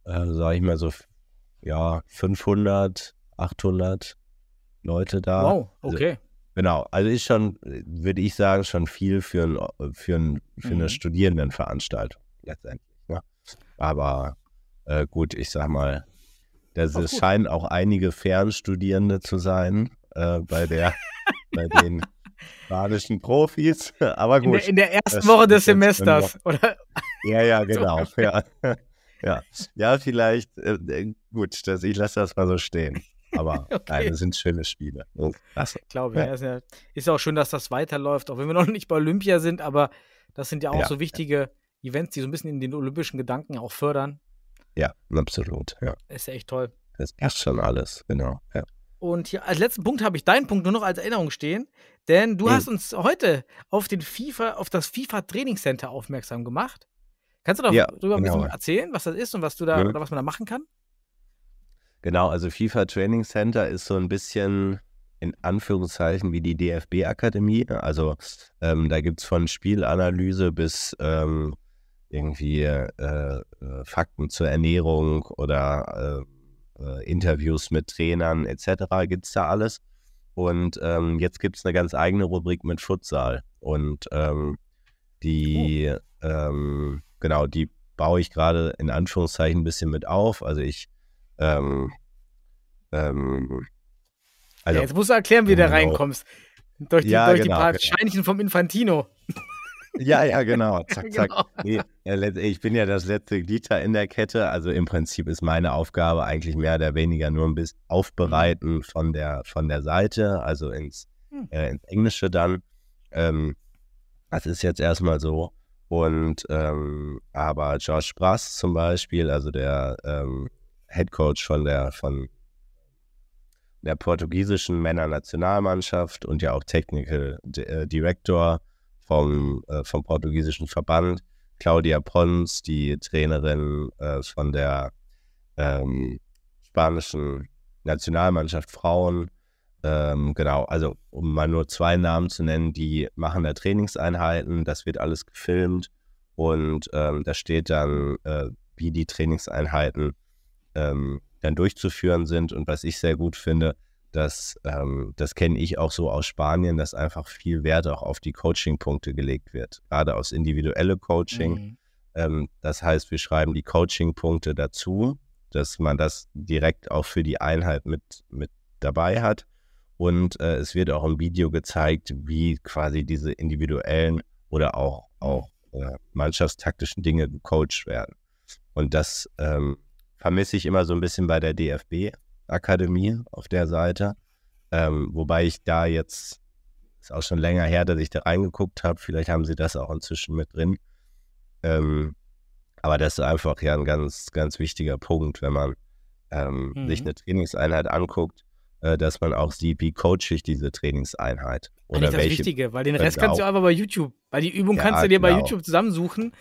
S6: äh, sag ich mal so, ja, 500, 800 Leute da.
S5: Wow,
S6: Also,
S5: okay.
S6: Genau, also ist schon, würde ich sagen, schon viel für, ein, für, ein, für
S5: Mhm.
S6: eine Studierendenveranstaltung letztendlich. Ne? Aber äh, gut, ich sag mal, das
S5: Auch
S6: scheinen auch einige Fernstudierende zu sein äh, bei der, bei den spanischen Profis. Aber
S5: In
S6: gut,
S5: der, in der ersten Woche des Semesters, oder?
S6: ja, ja, genau. Ja, ja. ja vielleicht, äh, äh, gut, das, ich lasse das mal so stehen. Aber
S5: Okay.
S6: nein, das sind schöne Spiele. Oh.
S5: Glaube ich.
S6: Ja.
S5: Ist, ja, ist auch schön, dass das weiterläuft, auch wenn wir noch nicht bei Olympia sind, aber das sind ja auch
S6: Ja.
S5: so wichtige Events, die so ein bisschen in den olympischen Gedanken auch fördern.
S6: Ja, absolut. Ja.
S5: Ist ja echt toll.
S6: Das ist schon alles, genau. Ja.
S5: Und hier als letzten Punkt habe ich deinen Punkt nur noch als Erinnerung stehen, denn du
S6: Mhm.
S5: hast uns heute auf den FIFA, auf das FIFA Trainingscenter aufmerksam gemacht. Kannst du
S6: Ja,
S5: darüber ein bisschen
S6: genau.
S5: erzählen, was das ist und was du da oder was man da machen kann?
S6: Genau, also FIFA Training Center ist so ein bisschen in Anführungszeichen wie die DFB-Akademie. Also ähm, da gibt es von Spielanalyse bis ähm, irgendwie äh, äh, Fakten zur Ernährung oder äh, äh, Interviews mit Trainern etc. gibt es da alles. Und ähm, jetzt gibt es eine ganz eigene Rubrik mit Futsal. Und ähm, die, ähm, genau, die baue ich gerade in Anführungszeichen ein bisschen mit auf. Also ich ähm, ähm, also,
S5: ja, jetzt musst du erklären, wie du da
S6: genau.
S5: reinkommst. Durch die,
S6: Ja,
S5: durch
S6: genau,
S5: die paar
S6: genau.
S5: Scheinchen vom Infantino.
S6: ja, ja, genau. Zack, zack.
S5: Genau.
S6: Nee, let- ich bin ja das letzte Glied da in der Kette. Also im Prinzip ist meine Aufgabe eigentlich mehr oder weniger nur ein bisschen aufbereiten von der, von der Seite, also ins,
S5: Hm.
S6: äh, ins Englische dann. Ähm, das ist jetzt erstmal so. Und ähm, aber Josh Brass zum Beispiel, also der ähm, Head Coach von der von der portugiesischen Männernationalmannschaft und ja auch Technical äh, Director vom, äh, vom portugiesischen Verband, Claudia Pons, die Trainerin äh, von der ähm, spanischen Nationalmannschaft Frauen. Ähm, genau, also um mal nur zwei Namen zu nennen, die machen da Trainingseinheiten, das wird alles gefilmt und ähm, da steht dann, äh, wie die Trainingseinheiten ähm, dann durchzuführen sind. Und was ich sehr gut finde, dass, ähm, das kenne ich auch so aus Spanien, dass einfach viel Wert auch auf die Coaching-Punkte gelegt wird, gerade aus individuelle Coaching.
S5: Mhm.
S6: Ähm, das heißt, wir schreiben die Coaching-Punkte dazu, dass man das direkt auch für die Einheit mit, mit dabei hat. Und äh, es wird auch im Video gezeigt, wie quasi diese individuellen oder auch, auch äh, mannschaftstaktischen Dinge gecoacht werden. Und das ähm, vermisse ich immer so ein bisschen bei der DFB-Akademie auf der Seite. Ähm, wobei ich da jetzt, ist auch schon länger her, dass ich da reingeguckt habe. Vielleicht haben sie das auch inzwischen mit drin. Ähm, aber das ist einfach ja ein ganz, ganz wichtiger Punkt, wenn man ähm,
S5: Mhm.
S6: sich eine Trainingseinheit anguckt, äh, dass man auch sieht, wie coache ich diese Trainingseinheit. Oder
S5: das
S6: welche.
S5: Wichtige, weil den Rest kannst du einfach bei YouTube. Weil die Übung
S6: Ja,
S5: kannst du dir bei
S6: genau.
S5: YouTube zusammensuchen.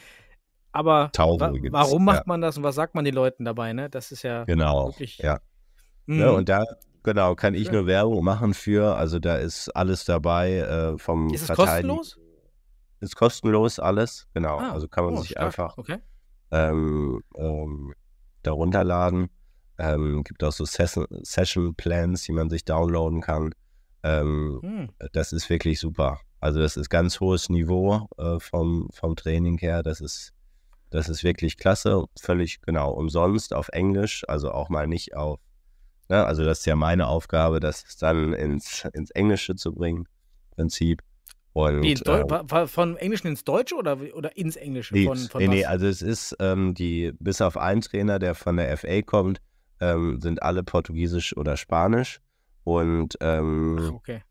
S5: Aber wa
S6: gibt's,
S5: warum macht
S6: ja.
S5: man das und was sagt man den Leuten dabei, ne? Das ist ja.
S6: Genau,
S5: Wirklich.
S6: ja.
S5: Mhm.
S6: Ne, und da, genau, kann ich
S5: Ja.
S6: nur Werbung machen für, also da ist alles dabei äh, vom
S5: ist es kostenlos?
S6: Ist kostenlos alles, genau.
S5: Ah,
S6: also kann man
S5: oh,
S6: sich
S5: stark.
S6: einfach
S5: Okay.
S6: ähm, ähm, da runterladen. Ähm, gibt auch so Session, Session Plans, die man sich downloaden kann. Ähm,
S5: Hm.
S6: das ist wirklich super. Also das ist ganz hohes Niveau äh, vom, vom Training her. Das ist, das ist wirklich klasse. Völlig genau umsonst auf Englisch, also auch mal nicht auf, ne? also das ist ja meine Aufgabe, das dann ins, ins Englische zu bringen, im Prinzip. Und,
S5: Deu
S6: äh,
S5: von Englischen ins Deutsche oder, oder ins Englische?
S6: Nee,
S5: Von, von
S6: nee, nee, also es ist ähm, die, bis auf einen Trainer, der von der FA kommt, ähm, sind alle Portugiesisch oder Spanisch. Und
S5: Ach,
S6: ähm,
S5: okay.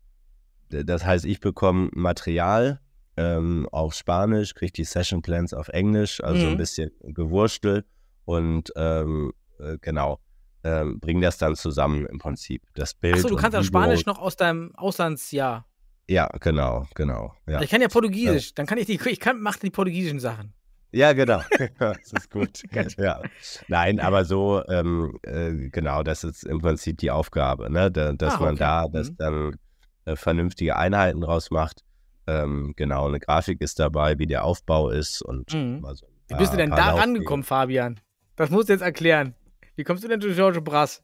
S6: d- das heißt, ich bekomme Material ähm, auf Spanisch, kriege die Session Plans auf Englisch, also so
S5: Mhm.
S6: ein bisschen Gewurstel und ähm, äh, genau, ähm, bringe das dann zusammen im Prinzip. Das Bild.
S5: Achso, du kannst auch. Spanisch noch aus deinem Auslandsjahr.
S6: Ja, genau, genau. Ja.
S5: Ich kann ja Portugiesisch, dann kann ich die, ich kann, mach die portugiesischen Sachen.
S6: Ja, genau. das ist gut. ja. Nein, aber so, ähm, äh, genau, das ist im Prinzip die Aufgabe, ne? Da, dass
S5: Ah,
S6: man
S5: okay.
S6: da das
S5: Mhm.
S6: dann äh, vernünftige Einheiten draus macht. Ähm, genau, eine Grafik ist dabei, wie der Aufbau ist und
S5: Mhm.
S6: so ein
S5: Wie bist du
S6: paar-
S5: denn
S6: paar
S5: da rangekommen, Fabian? Das musst du jetzt erklären. Wie kommst du denn zu George Brass?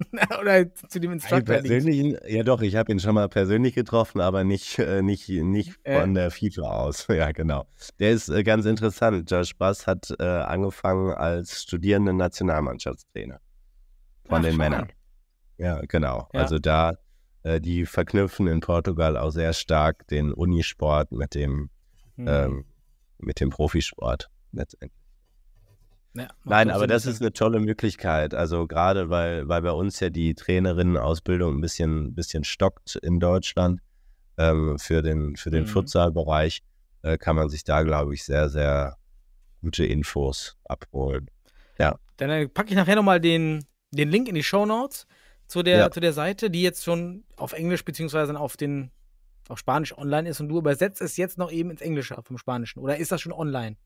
S5: Oder zu dem Instructor?
S6: ja doch, ich habe ihn schon mal persönlich getroffen, aber nicht, äh, nicht, nicht
S5: Äh.
S6: von der FIFA aus. Ja, genau. Der ist äh, ganz interessant. Josh Bass hat äh, angefangen als studierender Nationalmannschaftstrainer von
S5: Ach,
S6: den Männern.
S5: an.
S6: Ja, genau.
S5: Ja.
S6: Also da, die verknüpfen in Portugal auch sehr stark den Unisport mit dem,
S5: Hm.
S6: ähm, mit dem Profisport letztendlich.
S5: Ja,
S6: Nein, aber das ist eine tolle Möglichkeit. Also gerade weil, weil bei uns ja die Trainerinnenausbildung ein bisschen, bisschen stockt in Deutschland ähm, für den, für den
S5: Mhm.
S6: Futsalbereich, äh, kann man sich da, glaube ich, sehr, sehr gute Infos abholen.
S5: Dann äh, packe ich nachher nochmal den, den Link in die Show Notes zu der,
S6: Ja.
S5: zu der Seite, die jetzt schon auf Englisch beziehungsweise auf den auf Spanisch online ist und du übersetzt es jetzt noch eben ins Englische vom Spanischen. Oder ist das schon online?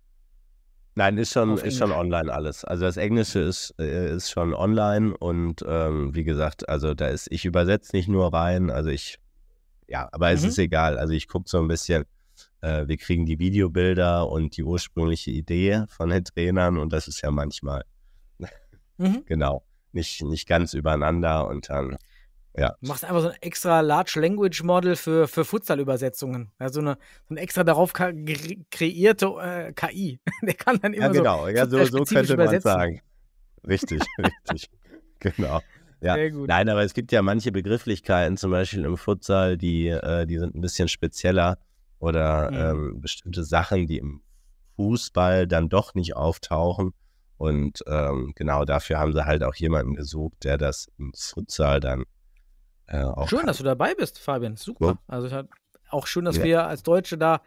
S6: Nein, ist schon,
S5: Auf
S6: ist schon online alles. Also das Englische ist, äh, ist schon online und ähm, wie gesagt, also da ist, ich übersetze nicht nur rein, also ich, ja, aber es
S5: Mhm.
S6: ist egal. Also ich gucke so ein bisschen, äh, wir kriegen die Videobilder und die ursprüngliche Idee von den Trainern und das ist ja manchmal,
S5: Mhm.
S6: genau, nicht, nicht ganz übereinander und dann,
S5: Du machst einfach so ein extra Large Language Model für, für Futsal-Übersetzungen. Also eine, so eine extra darauf kreierte äh, KI. Der kann dann immer
S6: ja genau,
S5: so
S6: ja, so, so
S5: futsal-spezifisch
S6: könnte man sagen. Richtig, richtig, genau. Ja.
S5: Sehr gut.
S6: Nein, aber es gibt ja manche Begrifflichkeiten, zum Beispiel im Futsal, die, äh, die sind ein bisschen spezieller oder
S5: Mhm.
S6: ähm, bestimmte Sachen, die im Fußball dann doch nicht auftauchen. Und ähm, genau dafür haben sie halt auch jemanden gesucht, der das im Futsal dann äh, auch
S5: Schön,
S6: kann.
S5: dass du dabei bist, Fabian. Super.
S6: Ja.
S5: Also hat auch schön, dass
S6: Ja.
S5: wir als Deutsche da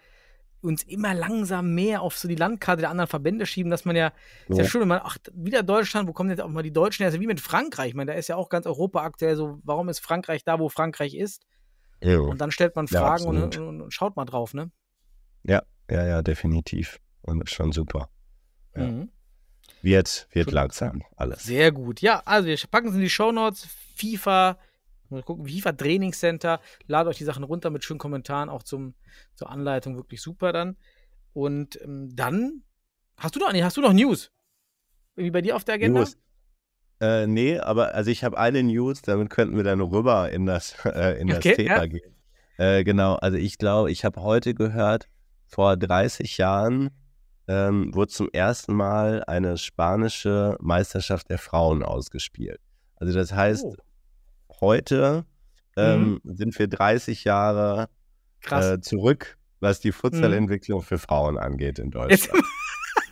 S5: uns immer langsam mehr auf so die Landkarte der anderen Verbände schieben, dass man ja, ist ja
S6: Ja.
S5: schön, wenn man, ach, wieder Deutschland, wo kommen jetzt auch mal die Deutschen her? Also wie mit Frankreich. Ich meine, da ist ja auch ganz Europa aktuell so, warum ist Frankreich da, wo Frankreich ist?
S6: Ja,
S5: Und dann stellt man
S6: Ja,
S5: Fragen und, und, und schaut mal drauf, ne?
S6: ja, ja, ja, definitiv. Und das ist schon super. Ja.
S5: Mhm.
S6: Wird, wird
S5: Schon-
S6: langsam alles.
S5: Sehr gut. Ja, also wir packen es in die Shownotes. FIFA, mal gucken, FIFA Trainingscenter. Ladet euch die Sachen runter mit schönen Kommentaren, auch zum, zur Anleitung. Wirklich super dann. Und ähm, dann hast du noch, nee, hast du noch News? Irgendwie bei dir auf der Agenda?
S6: News. Äh, nee, aber also ich habe eine News, damit könnten wir dann rüber in das, äh, in das
S5: Okay,
S6: Thema
S5: ja.
S6: gehen. Äh, genau, also ich glaube, ich habe heute gehört, vor 30 Jahren ähm, wurde zum ersten Mal eine spanische Meisterschaft der Frauen ausgespielt. Also das heißt,
S5: Oh,
S6: heute ähm, sind wir 30 Jahre
S5: Mhm.
S6: äh, zurück, was die Futsalentwicklung für Frauen angeht in Deutschland.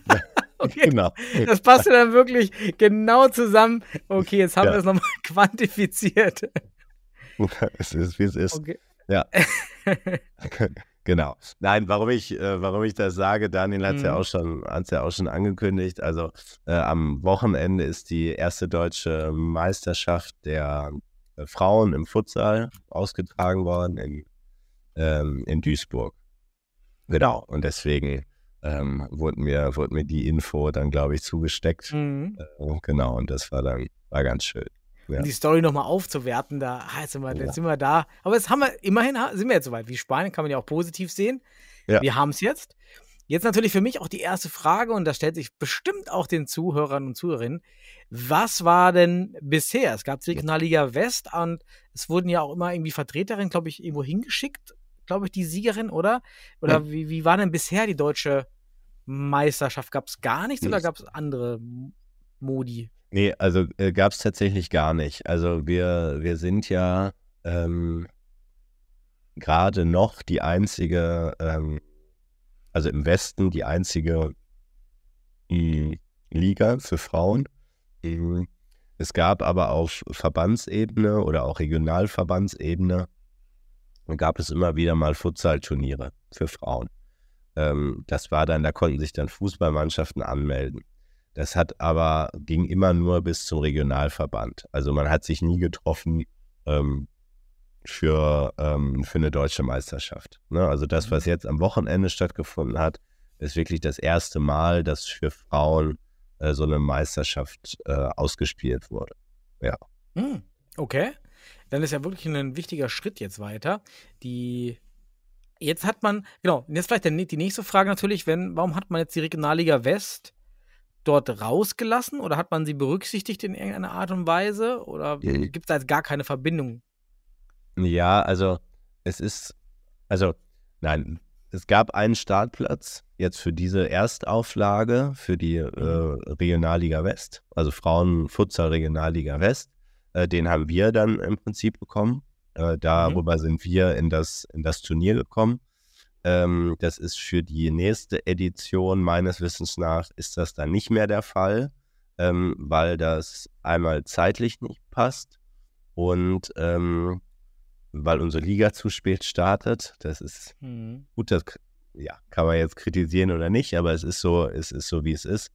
S5: Okay,
S6: Genau.
S5: das passte dann wirklich genau zusammen. Okay, jetzt haben
S6: Ja.
S5: wir es nochmal quantifiziert.
S6: es ist, wie es ist.
S5: Okay.
S6: Ja. Genau. Nein, warum ich, äh, warum ich das sage, Daniel hat es ja
S5: Mhm.
S6: auch schon, ja auch schon angekündigt. Also äh, am Wochenende ist die erste deutsche Meisterschaft der äh, Frauen im Futsal ausgetragen worden in, ähm, in Duisburg. Genau. Und deswegen ähm, wurde, mir, wurde mir die Info dann, glaube ich, zugesteckt.
S5: Mhm.
S6: Äh, genau. Und das war dann war ganz schön. Ja.
S5: Um die Story nochmal aufzuwerten, da ah, jetzt sind, wir,
S6: Ja.
S5: jetzt sind wir da. Aber jetzt haben wir, immerhin sind wir jetzt soweit. Wie Spanien kann man ja auch positiv sehen.
S6: Ja.
S5: Wir haben es jetzt. Jetzt natürlich für mich auch die erste Frage, und da stellt sich bestimmt auch den Zuhörern und Zuhörerinnen, was war denn bisher? Es gab die Regionalliga West und es wurden ja auch immer irgendwie Vertreterinnen, glaube ich, irgendwo hingeschickt, glaube ich, die Siegerin, oder? Oder wie, wie war denn bisher die deutsche Meisterschaft? Gab es gar nichts oder
S6: Nichts.
S5: gab es andere Modi?
S6: Nee, also äh, gab es tatsächlich gar nicht. Also wir, wir sind ja ähm, gerade noch die einzige, ähm, also im Westen die einzige mm, Liga für Frauen. Mm, Es gab aber auf Verbandsebene oder auch Regionalverbandsebene gab es immer wieder mal Futsal-Turniere für Frauen. Ähm, das war dann, da konnten sich dann Fußballmannschaften anmelden. Das hat aber, ging immer nur bis zum Regionalverband. Also man hat sich nie getroffen ähm, für, ähm, für eine deutsche Meisterschaft. Ne? Also das, was jetzt am Wochenende stattgefunden hat, ist wirklich das erste Mal, dass für Frauen äh, so eine Meisterschaft äh, ausgespielt wurde.
S5: Hm, okay. Dann ist ja wirklich ein wichtiger Schritt jetzt weiter. Die jetzt hat man, genau, jetzt vielleicht die nächste Frage natürlich, wenn, warum hat man jetzt die Regionalliga West dort rausgelassen oder hat man sie berücksichtigt in irgendeiner Art und Weise oder gibt es da jetzt gar keine Verbindung?
S6: Ja, also es ist, also nein, es gab einen Startplatz jetzt für diese Erstauflage für die äh, Regionalliga West, also Frauen-Futsal Regionalliga West. Äh, den haben wir dann im Prinzip bekommen. Äh, darüber sind wir in das, in das Turnier gekommen. Ähm, das ist für die nächste Edition meines Wissens nach ist das dann nicht mehr der Fall, ähm, weil das einmal zeitlich nicht passt und ähm, weil unsere Liga zu spät startet. Das ist
S5: Hm.
S6: gut, das ja, kann man jetzt kritisieren oder nicht, aber es ist so, es ist so, wie es ist.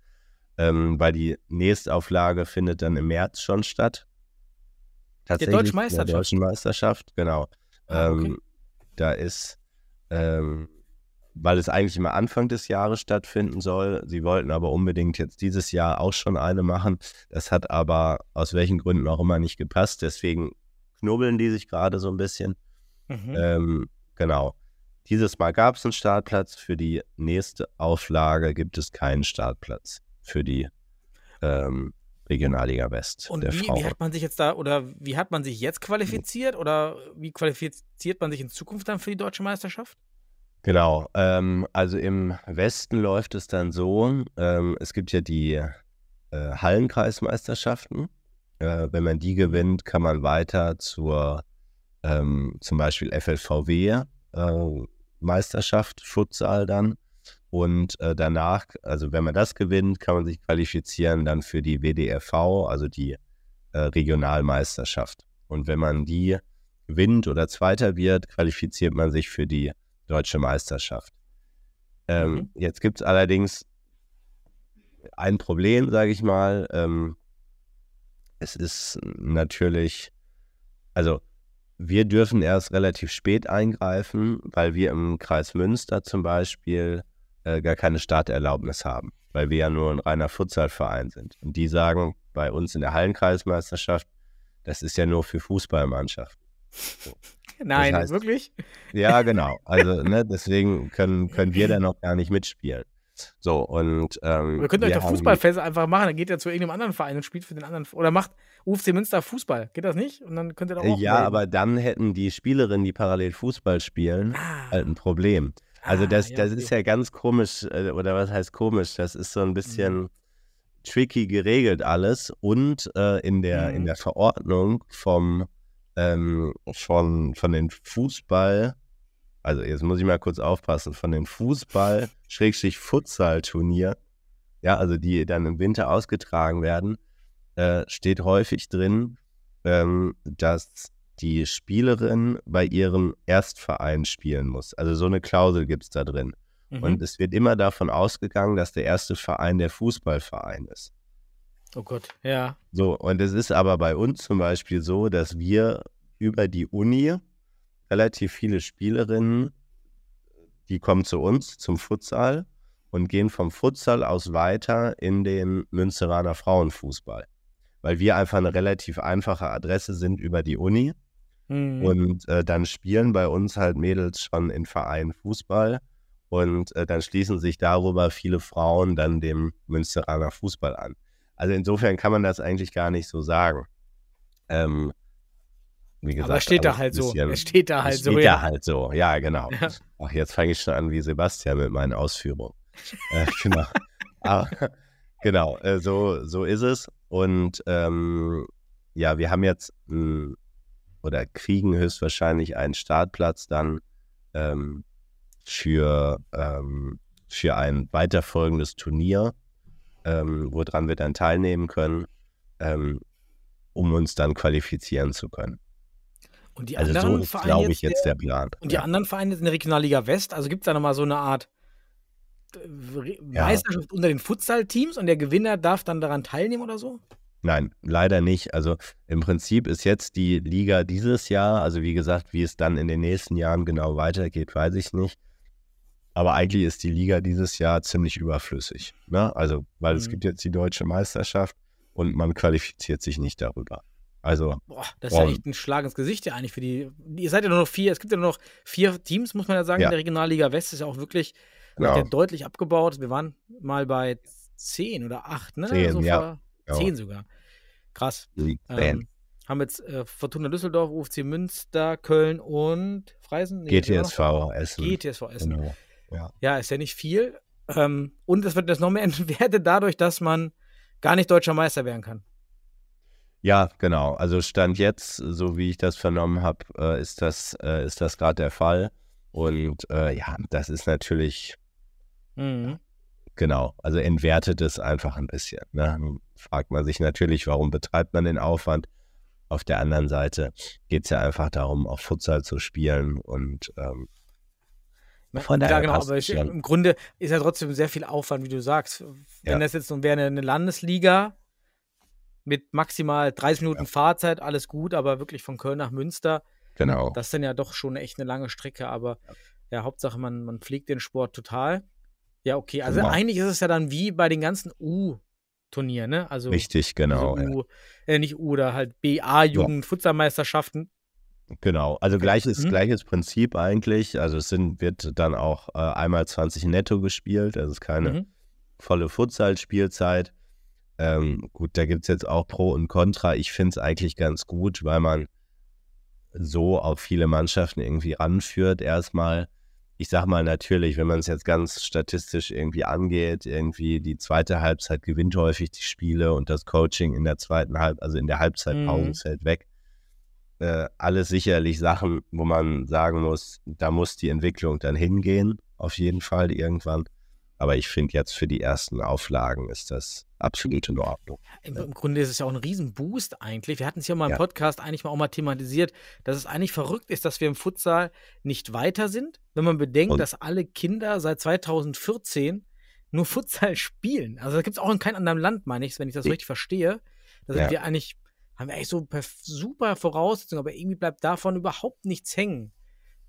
S6: Ähm, weil die Nächstauflage findet dann im März schon statt. Tatsächlich
S5: deutschen
S6: in Der
S5: Meisterschaft?
S6: deutschen Meisterschaft, genau.
S5: Ah, okay.
S6: ähm, da ist, ähm, weil es eigentlich immer Anfang des Jahres stattfinden soll. Sie wollten aber unbedingt jetzt dieses Jahr auch schon eine machen. Das hat aber aus welchen Gründen auch immer nicht gepasst. Deswegen knubbeln die sich gerade so ein bisschen.
S5: Mhm.
S6: Ähm, genau. Dieses Mal gab es einen Startplatz. Für die nächste Auflage gibt es keinen Startplatz für die ähm, Regionalliga West
S5: Und wie, wie hat man sich jetzt da oder wie hat man sich jetzt qualifiziert oder wie qualifiziert man sich in Zukunft dann für die deutsche Meisterschaft?
S6: Genau, ähm, also im Westen läuft es dann so, ähm, es gibt ja die äh, Hallenkreismeisterschaften. Äh, wenn man die gewinnt, kann man weiter zur ähm, zum Beispiel FLVW äh, Meisterschaft, Futsal dann. Und äh, danach, also wenn man das gewinnt, kann man sich qualifizieren dann für die WDRV, also die äh, Regionalmeisterschaft. Und wenn man die gewinnt oder Zweiter wird, qualifiziert man sich für die deutsche Meisterschaft. Ähm,
S5: Mhm.
S6: Jetzt gibt es allerdings ein Problem, sage ich mal. Ähm, es ist natürlich, also wir dürfen erst relativ spät eingreifen, weil wir im Kreis Münster zum Beispiel äh, gar keine Starterlaubnis haben, weil wir ja nur ein reiner Futsalverein sind. Und die sagen bei uns in der Hallenkreismeisterschaft, das ist ja nur für Fußballmannschaften.
S5: Nein,
S6: heißt-
S5: wirklich?
S6: Ja, genau. Also, ne, deswegen können, können wir da noch gar nicht mitspielen. So, und ähm,
S5: Ihr könnt euch
S6: wir
S5: doch Fußballfeste einfach machen, dann geht ihr zu irgendeinem anderen Verein und spielt für den anderen. Oder macht UFC Münster Fußball. Geht das nicht? Und dann könnt ihr doch auch.
S6: Ja,
S5: melden.
S6: aber dann hätten die Spielerinnen, die parallel Fußball spielen,
S5: Ah,
S6: halt ein Problem. Also
S5: Ah,
S6: das, das ist ja ganz komisch, äh, oder was heißt komisch? Das ist so ein bisschen
S5: Mhm.
S6: tricky geregelt alles. Und äh, in, der, in
S5: Mhm.
S6: der Verordnung vom, ähm, von, von den Fußball, also jetzt muss ich mal kurz aufpassen, von den Fußball-Futsal-Turnier ja, also die dann im Winter ausgetragen werden, äh, steht häufig drin, ähm, dass die Spielerin bei ihrem Erstverein spielen muss. Also so eine Klausel gibt es da drin.
S5: Mhm.
S6: Und es wird immer davon ausgegangen, dass der erste Verein der Fußballverein ist.
S5: oh Gott, ja.
S6: So, und es ist aber bei uns zum Beispiel so, dass wir über die Uni relativ viele Spielerinnen, die kommen zu uns zum Futsal und gehen vom Futsal aus weiter in den Münsteraner Frauenfußball. Weil wir einfach eine relativ einfache Adresse sind über die Uni.
S5: Mhm.
S6: Und äh, dann spielen bei uns halt Mädels schon in Vereinen Fußball. Und äh, dann schließen sich darüber viele Frauen dann dem Münsteraner Fußball an. Also insofern kann man das eigentlich gar nicht so sagen. Ähm, wie gesagt,
S5: aber es steht da halt
S6: ein
S5: so.
S6: bisschen-
S5: Es steht da halt
S6: es
S5: so,
S6: steht
S5: ja.
S6: da halt so, ja, genau.
S5: Ja.
S6: Ach, jetzt fange ich schon an wie Sebastian mit meinen Ausführungen. äh, genau. Aber, genau, äh, so, so ist es. Und ähm, ja, wir haben jetzt mh, oder kriegen höchstwahrscheinlich einen Startplatz dann ähm, für, ähm, für ein weiterfolgendes Turnier, ähm, woran wir dann teilnehmen können, ähm, um uns dann qualifizieren zu können.
S5: Und die
S6: Also
S5: anderen
S6: so ist,
S5: Vereine
S6: glaube ich, jetzt der Plan.
S5: Und die
S6: Ja.
S5: anderen Vereine in der Regionalliga West, also gibt es da nochmal so eine Art äh, Re-
S6: Ja.
S5: Meisterschaft unter den Futsal-Teams und der Gewinner darf dann daran teilnehmen oder so?
S6: Nein, leider nicht. Also im Prinzip ist jetzt die Liga dieses Jahr, also wie gesagt, wie es dann in den nächsten Jahren genau weitergeht, weiß ich nicht. Aber eigentlich ist die Liga dieses Jahr ziemlich überflüssig. Ne? Also, weil es
S5: Mhm.
S6: gibt jetzt die deutsche Meisterschaft und man qualifiziert sich nicht darüber. Also,
S5: Boah, das ist ja echt ein Schlag ins Gesicht ja eigentlich für die. Ihr seid ja nur noch vier, es gibt ja nur noch vier Teams, muss man ja sagen,
S6: Ja.
S5: in der Regionalliga West ist ja auch wirklich
S6: genau.
S5: ja deutlich abgebaut. Wir waren mal bei zehn oder acht, ne?
S6: Zehn, ja. Ja.
S5: Zehn sogar. Krass. Ähm, haben jetzt äh, Fortuna Düsseldorf, UFC Münster, Köln und Freisen? Nee?
S6: GTSV Essen.
S5: GTSV Essen.
S6: Genau.
S5: Ja, ist ja nicht viel. Ähm, und es wird jetzt noch mehr entwertet dadurch, dass man gar nicht deutscher Meister werden kann.
S6: Ja, genau. Also Stand jetzt, so wie ich das vernommen habe, äh, ist das, äh, ist das gerade der Fall. Und äh, ja, das ist natürlich
S5: Mhm.
S6: Genau, also entwertet es einfach ein bisschen. Ne? Nun Fragt man sich natürlich, warum betreibt man den Aufwand? Auf der anderen Seite geht es ja einfach darum, auch Futsal zu spielen und ähm, Von
S5: ja,
S6: daher
S5: genau,
S6: passt
S5: aber ich, im Grunde ist ja trotzdem sehr viel Aufwand, wie du sagst. Wenn
S6: Ja.
S5: das jetzt nun wäre eine, Landesliga mit maximal 30 Minuten Fahrzeit, alles gut, aber wirklich von Köln nach Münster,
S6: genau.
S5: das ist dann ja doch schon echt eine lange Strecke, aber ja, Hauptsache man, man pflegt den Sport total. Ja, okay, also
S6: Genau.
S5: eigentlich ist es ja dann wie bei den ganzen U-Turnieren, ne? Also
S6: Richtig, genau.
S5: also
S6: ja.
S5: U, äh, nicht U oder halt BA-Jugend-Futsalmeisterschaften.
S6: Genau, also gleiches,
S5: Mhm.
S6: gleiches Prinzip eigentlich. Also es sind, wird dann auch äh, einmal 20 netto gespielt, also es ist keine
S5: Mhm.
S6: volle Futsal-Spielzeit. Ähm, gut, da gibt es jetzt auch Pro und Contra. Ich finde es eigentlich ganz gut, weil man so auf viele Mannschaften irgendwie ranführt. Erstmal, ich sag mal natürlich, wenn man es jetzt ganz statistisch irgendwie angeht, irgendwie die zweite Halbzeit gewinnt häufig die Spiele und das Coaching in der zweiten Halb, also in der Halbzeitpause
S5: Mhm.
S6: fällt weg. Äh, alles sicherlich Sachen, wo man sagen muss, da muss die Entwicklung dann hingehen, auf jeden Fall irgendwann. Aber ich finde jetzt für die ersten Auflagen ist das absolut in Ordnung.
S5: Im, Im Grunde ist es ja auch ein Riesenboost eigentlich. Wir hatten es ja mal im
S6: Ja.
S5: Podcast eigentlich mal auch mal thematisiert, dass es eigentlich verrückt ist, dass wir im Futsal nicht weiter sind, wenn man bedenkt,
S6: Und-
S5: dass alle Kinder seit 2014 nur Futsal spielen. Also das gibt es auch in keinem anderen Land, meine ich, wenn ich das
S6: Nee.
S5: richtig verstehe. Da sind
S6: Ja.
S5: wir eigentlich, haben wir eigentlich so super Voraussetzungen, aber irgendwie bleibt davon überhaupt nichts hängen.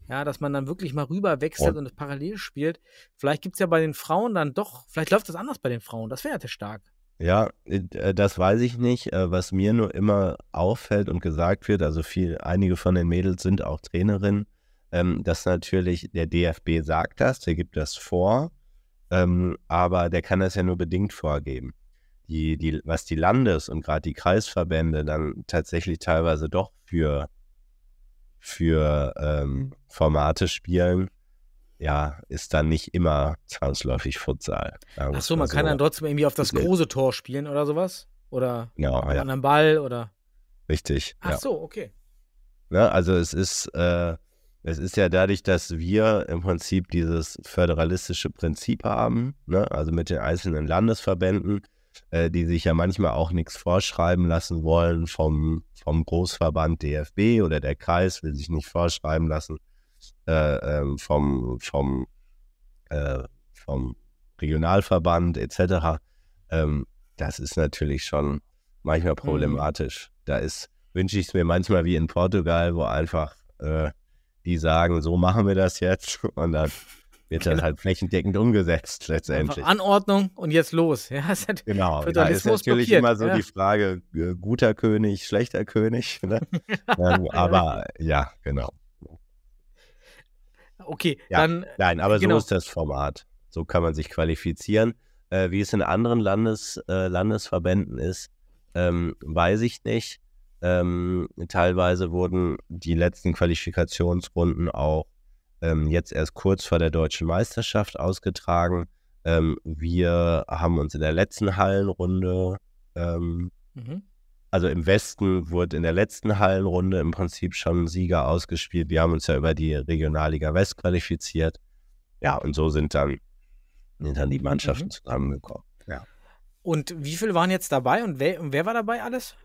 S5: Ja, dass man dann wirklich mal rüber wechselt
S6: Und-
S5: und es parallel spielt. Vielleicht gibt es ja bei den Frauen dann doch, vielleicht läuft das anders bei den Frauen. Das wäre ja stark.
S6: Ja, äh, das weiß ich nicht. Äh, Was mir nur immer auffällt und gesagt wird, also viel, einige von den Mädels sind auch Trainerinnen, ähm, dass natürlich der DFB sagt das, der gibt das vor, ähm, aber der kann das ja nur bedingt vorgeben. Die, die, was die Landes- und gerade die Kreisverbände dann tatsächlich teilweise doch für, für ähm, Formate spielen, ja, ist dann nicht immer zwangsläufig Futsal. sagen wir
S5: Ach
S6: es
S5: so, man kann dann trotzdem irgendwie auf das große Tor spielen oder sowas? Oder
S6: Genau,
S5: auf
S6: ja,
S5: anderen Ball oder.
S6: richtig.
S5: Ach
S6: ja.
S5: so, okay.
S6: Ne? Also es ist, äh, es ist ja dadurch, dass wir im Prinzip dieses föderalistische Prinzip haben, ne? also mit den einzelnen Landesverbänden, äh, die sich ja manchmal auch nichts vorschreiben lassen wollen vom, vom Großverband DFB oder der Kreis will sich nicht vorschreiben lassen äh, ähm, vom, vom, äh, vom Regionalverband etc. Ähm, das ist natürlich schon manchmal
S5: Mhm.
S6: problematisch. Da ist, wünsche ich es mir manchmal wie in Portugal, wo einfach äh, die sagen, so machen wir das jetzt und dann wird das halt flächendeckend umgesetzt letztendlich.
S5: Einfach Anordnung und jetzt los. Ja, es hat,
S6: Genau, da ist natürlich
S5: blockiert,
S6: immer so
S5: ja.
S6: die Frage, äh, guter König, schlechter König. Ne? ähm, aber ja, genau.
S5: okay,
S6: Ja,
S5: dann
S6: Nein, aber
S5: Genau.
S6: so ist das Format. So kann man sich qualifizieren. Äh, wie es in anderen Landes, äh, Landesverbänden ist, ähm, weiß ich nicht. Ähm, teilweise wurden die letzten Qualifikationsrunden auch ähm, jetzt erst kurz vor der deutschen Meisterschaft ausgetragen. Ähm, wir haben uns in der letzten Hallenrunde, ähm,
S5: mhm.
S6: also im Westen wurde in der letzten Hallenrunde im Prinzip schon ein Sieger ausgespielt. Wir haben uns ja über die Regionalliga West qualifiziert. Ja, und so sind dann, sind dann die Mannschaften
S5: Mhm.
S6: zusammengekommen. Ja.
S5: Und wie viele waren jetzt dabei und wer, und wer war dabei alles?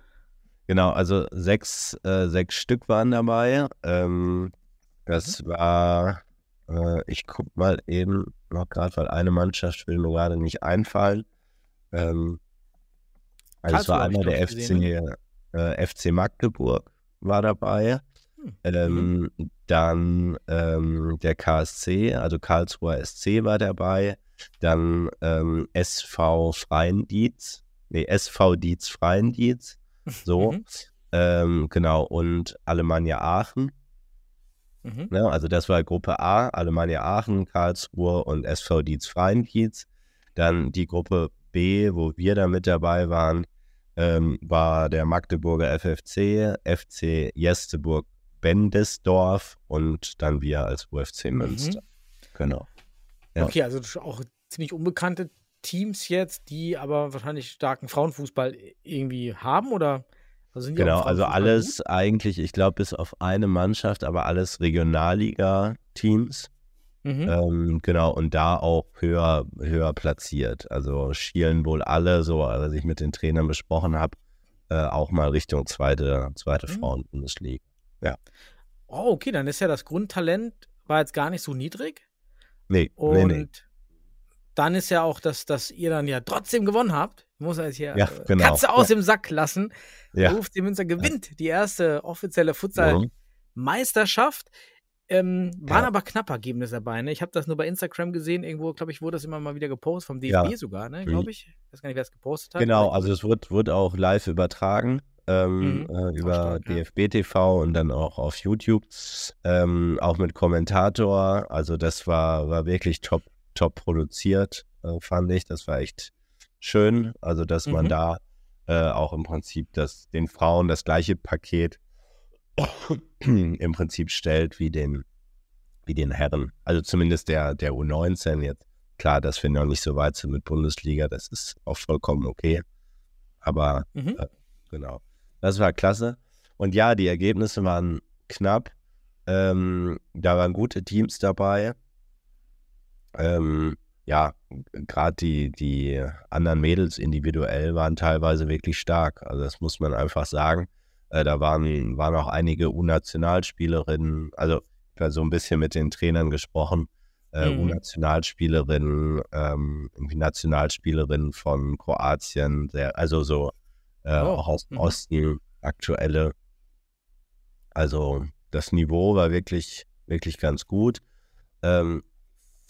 S6: Genau, also sechs, äh, sechs Stück waren dabei. Ähm, das war, äh, ich guck mal eben noch gerade, weil eine Mannschaft will mir gerade nicht einfallen. Ähm, also es war einmal der FC, äh, FC Magdeburg war dabei.
S5: Hm.
S6: Ähm, Dann ähm, der KSC, also Karlsruher SC war dabei. Dann ähm, SV Freiendietz, nee, SV Dietz Freiendietz. So,
S5: Mhm.
S6: ähm, genau. Und Alemannia Aachen.
S5: Mhm.
S6: Ne? Also das war Gruppe A, Alemannia Aachen, Karlsruhe und SV Dietz Freiendietz. Dann die Gruppe B, wo wir da mit dabei waren, ähm, war der Magdeburger FFC, FC Jesteburg Bendesdorf und dann wir als UFC Münster. Genau. Ja.
S5: Okay, also auch ziemlich unbekannte Teams jetzt, die aber wahrscheinlich starken Frauenfußball irgendwie haben oder
S6: Genau, also
S5: Frauenfußball
S6: alles eigentlich, ich glaube, bis auf eine Mannschaft, aber alles Regionalliga-Teams.
S5: Mhm.
S6: Ähm, genau, und da auch höher, höher platziert. Also schielen wohl alle, so als ich mit den Trainern besprochen habe, äh, auch mal Richtung zweite, zweite
S5: Mhm.
S6: Frauenbundesliga.
S5: Oh, okay, dann ist ja das Grundtalent war jetzt gar nicht so niedrig.
S6: Nee,
S5: Und
S6: nee, nee.
S5: Dann ist ja auch, dass, dass ihr dann ja trotzdem gewonnen habt. Ich muss jetzt hier
S6: Ja,
S5: äh,
S6: genau.
S5: Katze aus dem Sack lassen.
S6: Ja.
S5: Der UFC Münster gewinnt die erste offizielle Futsal-Meisterschaft. Ähm, waren
S6: Ja.
S5: aber knappe Ergebnisse dabei. Ne? Ich habe das nur bei Instagram gesehen. Irgendwo, glaube ich, wurde das immer mal wieder gepostet, vom DFB
S6: Ja.
S5: sogar, ne? Glaube ich. Ich weiß gar nicht, wer es gepostet hat.
S6: Genau, also es wird, wird auch live übertragen ähm,
S5: Mhm.
S6: äh, über
S5: stark, ja.
S6: DFB TV und dann auch auf YouTube, ähm, auch mit Kommentator. Also das war, war wirklich top, top produziert, äh, fand ich. Das war echt schön. Also dass man
S5: Mhm.
S6: da äh, auch im Prinzip das, den Frauen das gleiche Paket im Prinzip stellt wie den, wie den Herren. Also zumindest der, der U19 jetzt. Klar, dass wir noch nicht so weit sind mit Bundesliga, das ist auch vollkommen okay. Aber
S5: Mhm.
S6: genau, das war klasse. Und ja, die Ergebnisse waren knapp. Ähm, da waren gute Teams dabei. Ähm, ja, gerade die, die anderen Mädels individuell waren teilweise wirklich stark. Also das muss man einfach sagen. Äh, da waren, waren auch einige U-Nationalspielerinnen, also ich habe so ein bisschen mit den Trainern gesprochen, äh,
S5: Mhm.
S6: U-Nationalspielerinnen, ähm, irgendwie Nationalspielerinnen von Kroatien, sehr, also so äh,
S5: Oh,
S6: auch aus dem
S5: mhm.
S6: Osten aktuelle. Also das Niveau war wirklich, wirklich ganz gut. Ähm,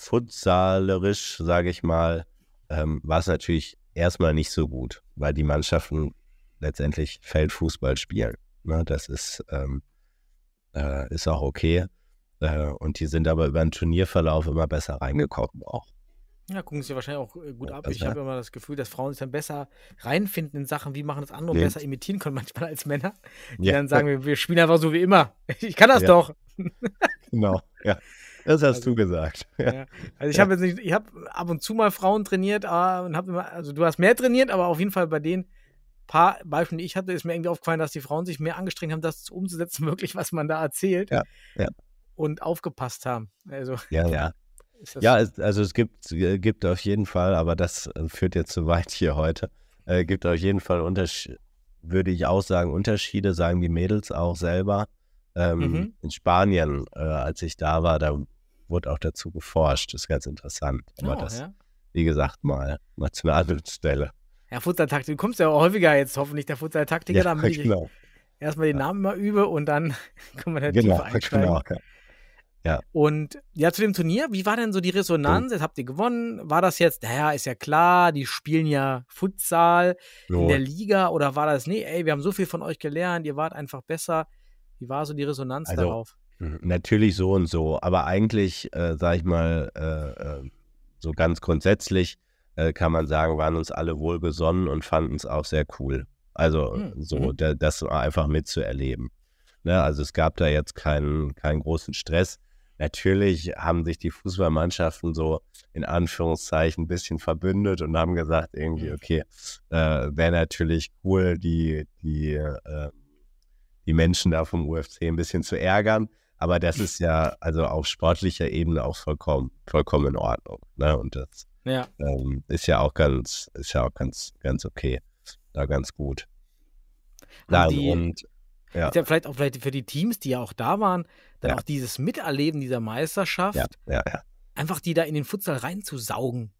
S6: futsalerisch, sage ich mal, ähm, war es natürlich erstmal nicht so gut, weil die Mannschaften letztendlich Feldfußball spielen. Ne? Das ist, ähm, äh, ist auch okay. Äh, und die sind aber über den Turnierverlauf immer besser reingekommen auch.
S5: Ja, gucken sie wahrscheinlich auch äh, gut ab.
S6: Also,
S5: Ich habe immer das Gefühl, dass Frauen sich dann besser reinfinden in Sachen, wie machen das andere
S6: Ja.
S5: besser imitieren können manchmal als Männer. Die
S6: Ja.
S5: dann sagen, wir, wir spielen einfach so wie immer. Ich kann das
S6: Ja.
S5: doch.
S6: Genau, ja. Das hast
S5: Also-
S6: du gesagt. Ja.
S5: Also ich habe jetzt nicht, ich habe ab und zu mal Frauen trainiert ah, und habe immer, also du hast mehr trainiert, aber auf jeden Fall bei den paar Beispielen, die ich hatte, ist mir irgendwie aufgefallen, dass die Frauen sich mehr angestrengt haben, das umzusetzen, wirklich, was man da erzählt.
S6: Ja, ja.
S5: und aufgepasst haben. Also,
S6: Ja, ja. Ja, es, also es gibt, gibt auf jeden Fall, aber das äh, führt jetzt zu weit hier heute, äh, gibt auf jeden Fall Unterschiede, würde ich auch sagen, Unterschiede, sagen die Mädels auch selber. Ähm,
S5: Mhm.
S6: In Spanien, äh, als ich da war, da wurde auch dazu geforscht. Das ist ganz interessant. Aber
S5: Oh,
S6: das,
S5: ja.
S6: wie gesagt, mal, mal zu einer anderen Stelle.
S5: Ja, Futsal-Taktik. Du kommst ja auch häufiger jetzt hoffentlich der Futsal-Taktiker, damit ich
S6: genau.
S5: erstmal den Namen mal übe und dann können wir da
S6: Genau,
S5: tiefer einsteigen.
S6: genau. ja.
S5: Und ja, zu dem Turnier, wie war denn so die Resonanz? Jetzt habt ihr gewonnen. War das jetzt, naja, ist ja klar, die spielen ja Futsal in
S6: So,
S5: der Liga oder war das, nee, ey, wir haben so viel von euch gelernt, ihr wart einfach besser. Wie war so die Resonanz
S6: Also,
S5: darauf?
S6: Natürlich so und so, aber eigentlich, äh, sag ich mal, äh, äh, so ganz grundsätzlich äh, kann man sagen, waren uns alle wohlgesonnen und fanden es auch sehr cool. Also
S5: Mhm,
S6: so, da, das einfach mitzuerleben. Ne? Also es gab da jetzt keinen, keinen großen Stress. Natürlich haben sich die Fußballmannschaften so in Anführungszeichen ein bisschen verbündet und haben gesagt, irgendwie,
S5: Mhm.
S6: okay, äh, wäre natürlich cool, die, die, äh, die Menschen da vom UFC ein bisschen zu ärgern. Aber das ist ja also auf sportlicher Ebene auch vollkommen, vollkommen in Ordnung. Ne? Und das
S5: Ja.
S6: ähm, ist ja auch ganz, ist ja auch ganz, ganz okay. Da ganz gut. Nein,
S5: die-
S6: und ja.
S5: Ist ja vielleicht auch vielleicht für die Teams, die ja auch da waren, dann
S6: Ja.
S5: auch dieses Miterleben dieser Meisterschaft,
S6: ja.
S5: einfach die da in den Futsal reinzusaugen.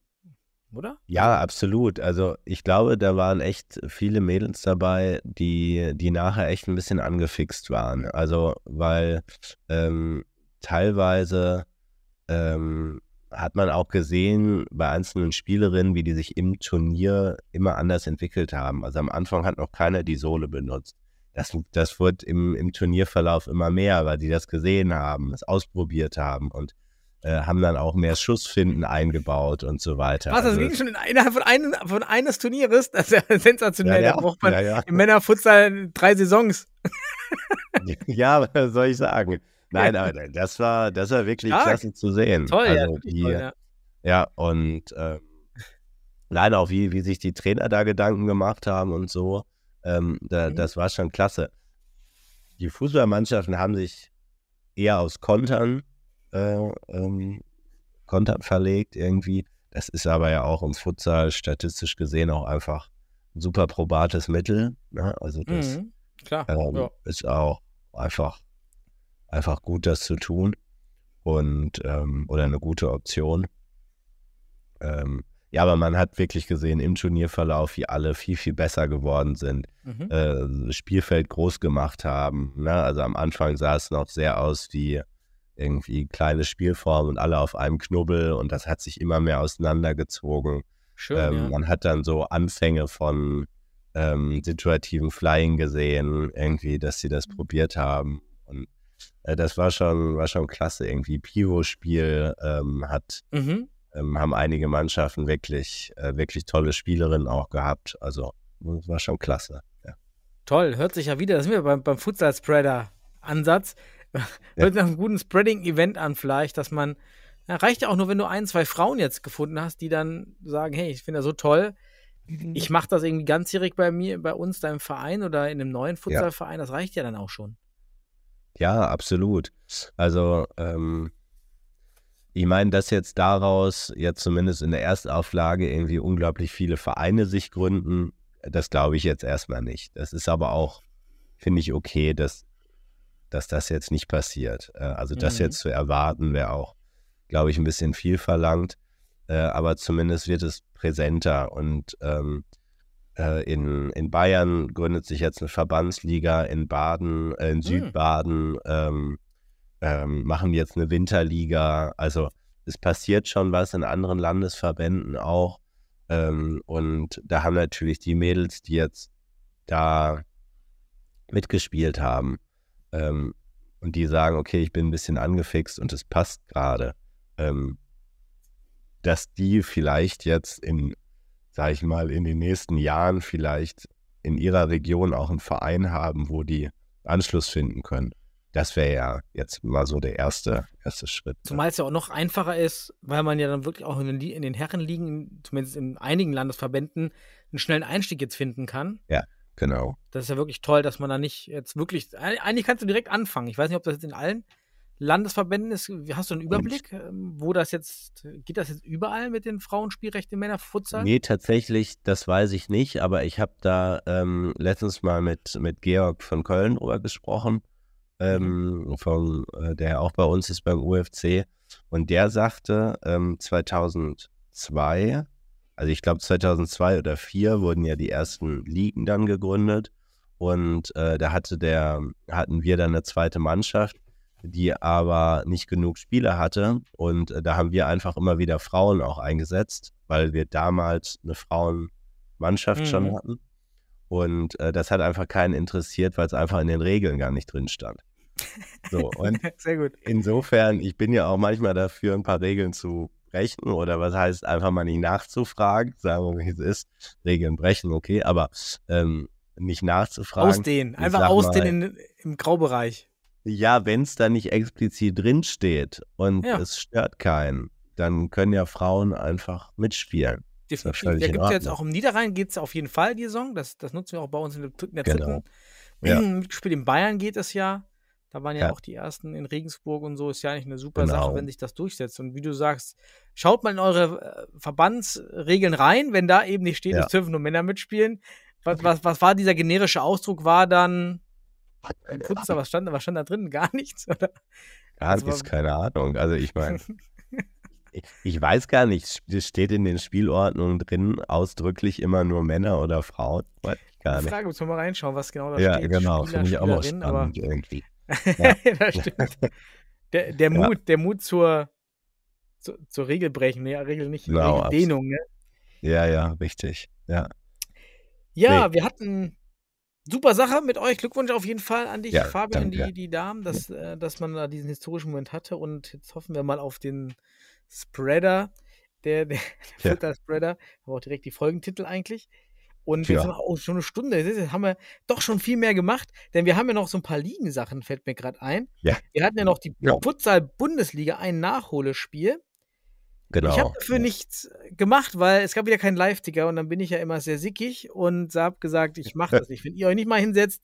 S5: Oder?
S6: Ja, absolut. Also ich glaube, da waren echt viele Mädels dabei, die, die nachher echt ein bisschen angefixt waren. Also, weil ähm, teilweise ähm, hat man auch gesehen bei einzelnen Spielerinnen, wie die sich im Turnier immer anders entwickelt haben. Also am Anfang hat noch keiner die Sohle benutzt. Das, das wurde im, im Turnierverlauf immer mehr, weil die das gesehen haben, es ausprobiert haben und äh, haben dann auch mehr Schussfinden eingebaut und so weiter.
S5: Was, das
S6: Also
S5: ging schon in, innerhalb von, einem, von eines Turnieres? Das ist ja sensationell.
S6: Ja,
S5: Da braucht man
S6: ja, ja.
S5: im Männerfutsal drei Saisons.
S6: Ja, was soll ich sagen? Nein, aber das war, das war wirklich
S5: Stark.
S6: klasse zu sehen.
S5: Toll, ja,
S6: also die,
S5: toll, ja.
S6: ja, und ähm, leider auch, wie, wie sich die Trainer da Gedanken gemacht haben und so, ähm, da,
S5: Mhm.
S6: das war schon klasse. Die Fußballmannschaften haben sich eher aus Kontern, äh, ähm, Kontern verlegt irgendwie. Das ist aber ja auch im Futsal statistisch gesehen auch einfach ein super probates Mittel. Ne? Also das,
S5: Mhm. Klar.
S6: ähm,
S5: ja.
S6: ist auch einfach, einfach gut, das zu tun und ähm, oder eine gute Option. Ähm, ja, aber man hat wirklich gesehen im Turnierverlauf, wie alle viel, viel besser geworden sind,
S5: Mhm.
S6: äh, das Spielfeld groß gemacht haben. Ne? Also am Anfang sah es noch sehr aus wie irgendwie kleine Spielformen und alle auf einem Knubbel und das hat sich immer mehr auseinandergezogen.
S5: Schön,
S6: Ähm,
S5: ja.
S6: Man hat dann so Anfänge von ähm, situativen Flying gesehen, irgendwie, dass sie das
S5: Mhm.
S6: probiert haben. Und äh, das war schon, war schon klasse. Irgendwie Pivo-Spiel ähm, hat,
S5: Mhm. ähm,
S6: haben einige Mannschaften wirklich, äh, wirklich tolle Spielerinnen auch gehabt. Also war schon klasse. Ja.
S5: Toll, hört sich ja wieder, das sind wir beim, beim Futsal-Spreader-Ansatz. Hört nach einem guten Spreading-Event an, vielleicht, dass man, ja, reicht ja auch nur, wenn du ein, zwei Frauen jetzt gefunden hast, die dann sagen, hey, ich finde das so toll, ich mache das irgendwie ganzjährig bei mir, bei uns, da im Verein oder in einem neuen Futsalverein, das reicht ja dann auch schon.
S6: Ja, absolut. Also, ähm, ich meine, dass jetzt daraus, jetzt zumindest in der Erstauflage, irgendwie unglaublich viele Vereine sich gründen, das glaube ich jetzt erstmal nicht. Das ist aber auch, finde ich, okay, dass, dass das jetzt nicht passiert. Äh, Also, das
S5: Mhm.
S6: jetzt zu erwarten, wäre auch, glaube ich, ein bisschen viel verlangt. Äh, aber zumindest wird es präsenter und ähm, äh, in, in Bayern gründet sich jetzt eine Verbandsliga, in Baden, in Südbaden ähm, ähm, machen jetzt eine Winterliga. Also es passiert schon was in anderen Landesverbänden auch. Ähm, und da haben natürlich die Mädels, die jetzt da mitgespielt haben ähm, und die sagen, okay, ich bin ein bisschen angefixt und es passt gerade, ähm, dass die vielleicht jetzt in, sag ich mal, in den nächsten Jahren vielleicht in ihrer Region auch einen Verein haben, wo die Anschluss finden können. Das wäre ja jetzt mal so der erste, erste Schritt.
S5: Zumal es ja auch noch einfacher ist, weil man ja dann wirklich auch in den, in den Herrenligen, zumindest in einigen Landesverbänden, einen schnellen Einstieg jetzt finden kann.
S6: Genau.
S5: Das ist ja wirklich toll, dass man da nicht jetzt wirklich, eigentlich kannst du direkt anfangen. Ich weiß nicht, ob das jetzt in allen Landesverbänden ist? Hast du einen Überblick, ähm, wo das jetzt, geht das jetzt überall mit den Frauenspielrechten im Männerfutsal?
S6: Nee, tatsächlich, das weiß ich nicht, aber ich habe da ähm, letztens mal mit, mit Georg von Köln drüber gesprochen, ähm, von, äh, der auch bei uns ist beim UFC. Und der sagte, ähm, 2002, also ich glaube 2002 oder 2004 wurden ja die ersten Ligen dann gegründet. Und äh, da hatte der, hatten wir dann eine zweite Mannschaft, die aber nicht genug Spieler hatte. Und äh, da haben wir einfach immer wieder Frauen auch eingesetzt, weil wir damals eine Frauenmannschaft schon
S5: Mhm.
S6: hatten. Und äh, das hat einfach keinen interessiert, weil es einfach in den Regeln gar nicht drin stand. So, und
S5: Sehr gut.
S6: insofern, ich bin ja auch manchmal dafür, ein paar Regeln zu brechen oder was heißt, einfach mal nicht nachzufragen, sagen wir, wie es ist, Regeln brechen, okay, aber ähm, nicht nachzufragen.
S5: Ausdehnen, einfach ausdehnen in, im Graubereich.
S6: Ja, wenn es da nicht explizit drin steht und
S5: Ja.
S6: es stört keinen, dann können ja Frauen einfach mitspielen.
S5: Definitiv. Da gibt es jetzt
S6: Ordnung.
S5: auch im Niederrhein geht es auf jeden Fall die Saison. Das, das nutzen wir auch bei uns in der, in der
S6: Genau.
S5: dritten.
S6: Ja.
S5: Mitgespielt in Bayern geht es ja. Da waren ja,
S6: Ja.
S5: auch die ersten in Regensburg und so. Ist ja eigentlich eine super
S6: Genau.
S5: Sache, wenn sich das durchsetzt. Und wie du sagst, schaut mal in eure äh, Verbandsregeln rein, wenn da eben nicht steht,
S6: Ja.
S5: es dürfen nur Männer mitspielen. Was, was, was war dieser generische Ausdruck? War dann Putzer, was stand, was stand da drin? Gar nichts? Oder?
S6: Gar nichts, keine Ahnung. Also ich meine, ich, ich weiß gar nicht, es steht in den Spielordnungen drin ausdrücklich immer nur Männer oder Frauen. Weiß ich gar nicht.
S5: Frage, müssen wir mal reinschauen, was genau da
S6: Ja,
S5: steht.
S6: genau,
S5: Spieler,
S6: finde ich auch mal spannend irgendwie.
S5: das stimmt. Der, der
S6: Ja.
S5: Mut, der Mut zur, zur, zur Regelbrechen, ne? ja, Regel nicht,
S6: Genau,
S5: Regeldehnung, ne?
S6: Ja, ja, richtig. Ja,
S5: Ja, wir hatten super Sache mit euch. Glückwunsch auf jeden Fall an dich,
S6: Ja,
S5: Fabian, die,
S6: danke.
S5: die Damen, dass, äh, dass man da diesen historischen Moment hatte. Und jetzt hoffen wir mal auf den Spreader, der, der,
S6: Ja.
S5: der Futter-Spreader. Aber auch direkt die Folgentitel eigentlich. Und
S6: Ja.
S5: jetzt haben wir auch schon eine Stunde. Jetzt haben wir doch schon viel mehr gemacht, denn wir haben ja noch so ein paar Ligensachen, fällt mir gerade ein.
S6: Ja.
S5: Wir hatten ja noch die
S6: Ja.
S5: Futsal-Bundesliga, ein Nachholespiel.
S6: genau.
S5: Ich habe dafür nichts gemacht, weil es gab wieder keinen Live-Ticker und dann bin ich ja immer sehr sickig und habe gesagt, ich mache das nicht. Wenn ihr euch nicht mal hinsetzt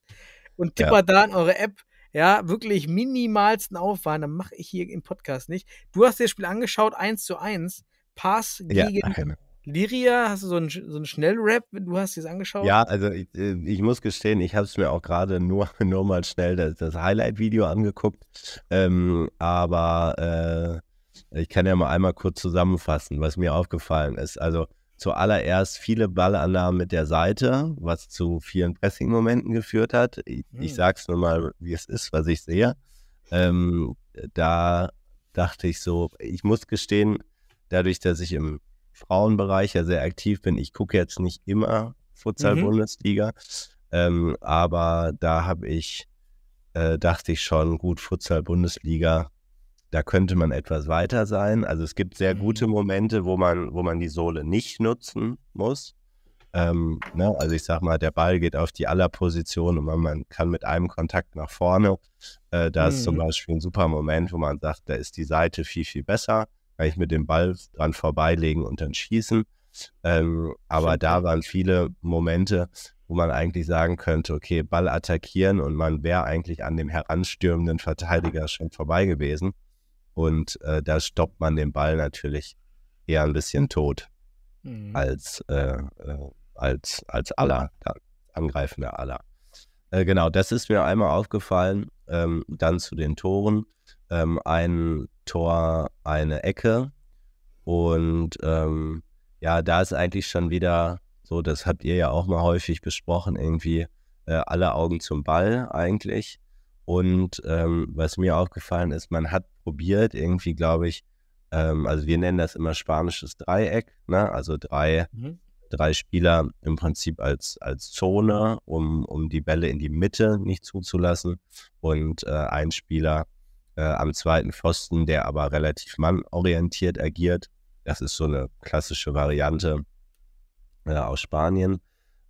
S5: und
S6: Ja.
S5: tippert da in eure App, ja, wirklich minimalsten Aufwand, dann mache ich hier im Podcast nicht. Du hast dir das Spiel angeschaut, 1 zu 1. Pass
S6: ja,
S5: gegen
S6: genau.
S5: Liria, hast du so einen, so einen Schnellrap, du hast dir das angeschaut?
S6: Ja, also ich, äh, ich muss gestehen, ich habe es mir auch gerade nur, nur mal schnell das, das Highlight-Video angeguckt. Ähm, aber äh, ich kann ja mal einmal kurz zusammenfassen, was mir aufgefallen ist. Also zuallererst viele Ballannahmen mit der Seite, was zu vielen Pressing-Momenten geführt hat. Ich, ich
S5: Hm.
S6: sag's nur mal, wie es ist, was ich sehe. Ähm, da dachte ich so, ich muss gestehen, dadurch, dass ich im Frauenbereich ja sehr aktiv bin, ich gucke jetzt nicht immer Futsal-Bundesliga, ähm, aber da habe ich, äh, dachte ich schon, gut, Futsal-Bundesliga, da könnte man etwas weiter sein. Also es gibt sehr
S5: Mhm.
S6: gute Momente, wo man, wo man die Sohle nicht nutzen muss. Ähm, ne? Also ich sag mal, der Ball geht auf die Allerposition und man, man kann mit einem Kontakt nach vorne. Äh, da ist zum
S5: Mhm.
S6: Beispiel ein super Moment, wo man sagt, da ist die Seite viel, viel besser. Kann ich mit dem Ball dran vorbeilegen und dann schießen. Ähm, aber da waren viele Momente, wo man eigentlich sagen könnte, okay, Ball attackieren und man wäre eigentlich an dem heranstürmenden Verteidiger schon vorbei gewesen. Und äh, da stoppt man den Ball natürlich eher ein bisschen tot
S5: Mhm.
S6: als, äh, äh, als, als aller, angreifender aller. Äh, genau, das ist mir einmal aufgefallen. Ähm, dann zu den Toren. Ähm, ein Tor, eine Ecke. Und ähm, ja, da ist eigentlich schon wieder so, das habt ihr ja auch mal häufig besprochen, irgendwie äh, alle Augen zum Ball eigentlich. Und ähm, was mir aufgefallen ist, man hat probiert, irgendwie, glaube ich, ähm, also wir nennen das immer spanisches Dreieck, ne? also drei,
S5: Mhm.
S6: drei Spieler im Prinzip als, als Zone, um, um die Bälle in die Mitte nicht zuzulassen und äh, ein Spieler äh, am zweiten Pfosten, der aber relativ mannorientiert agiert. Das ist so eine klassische Variante äh, aus Spanien.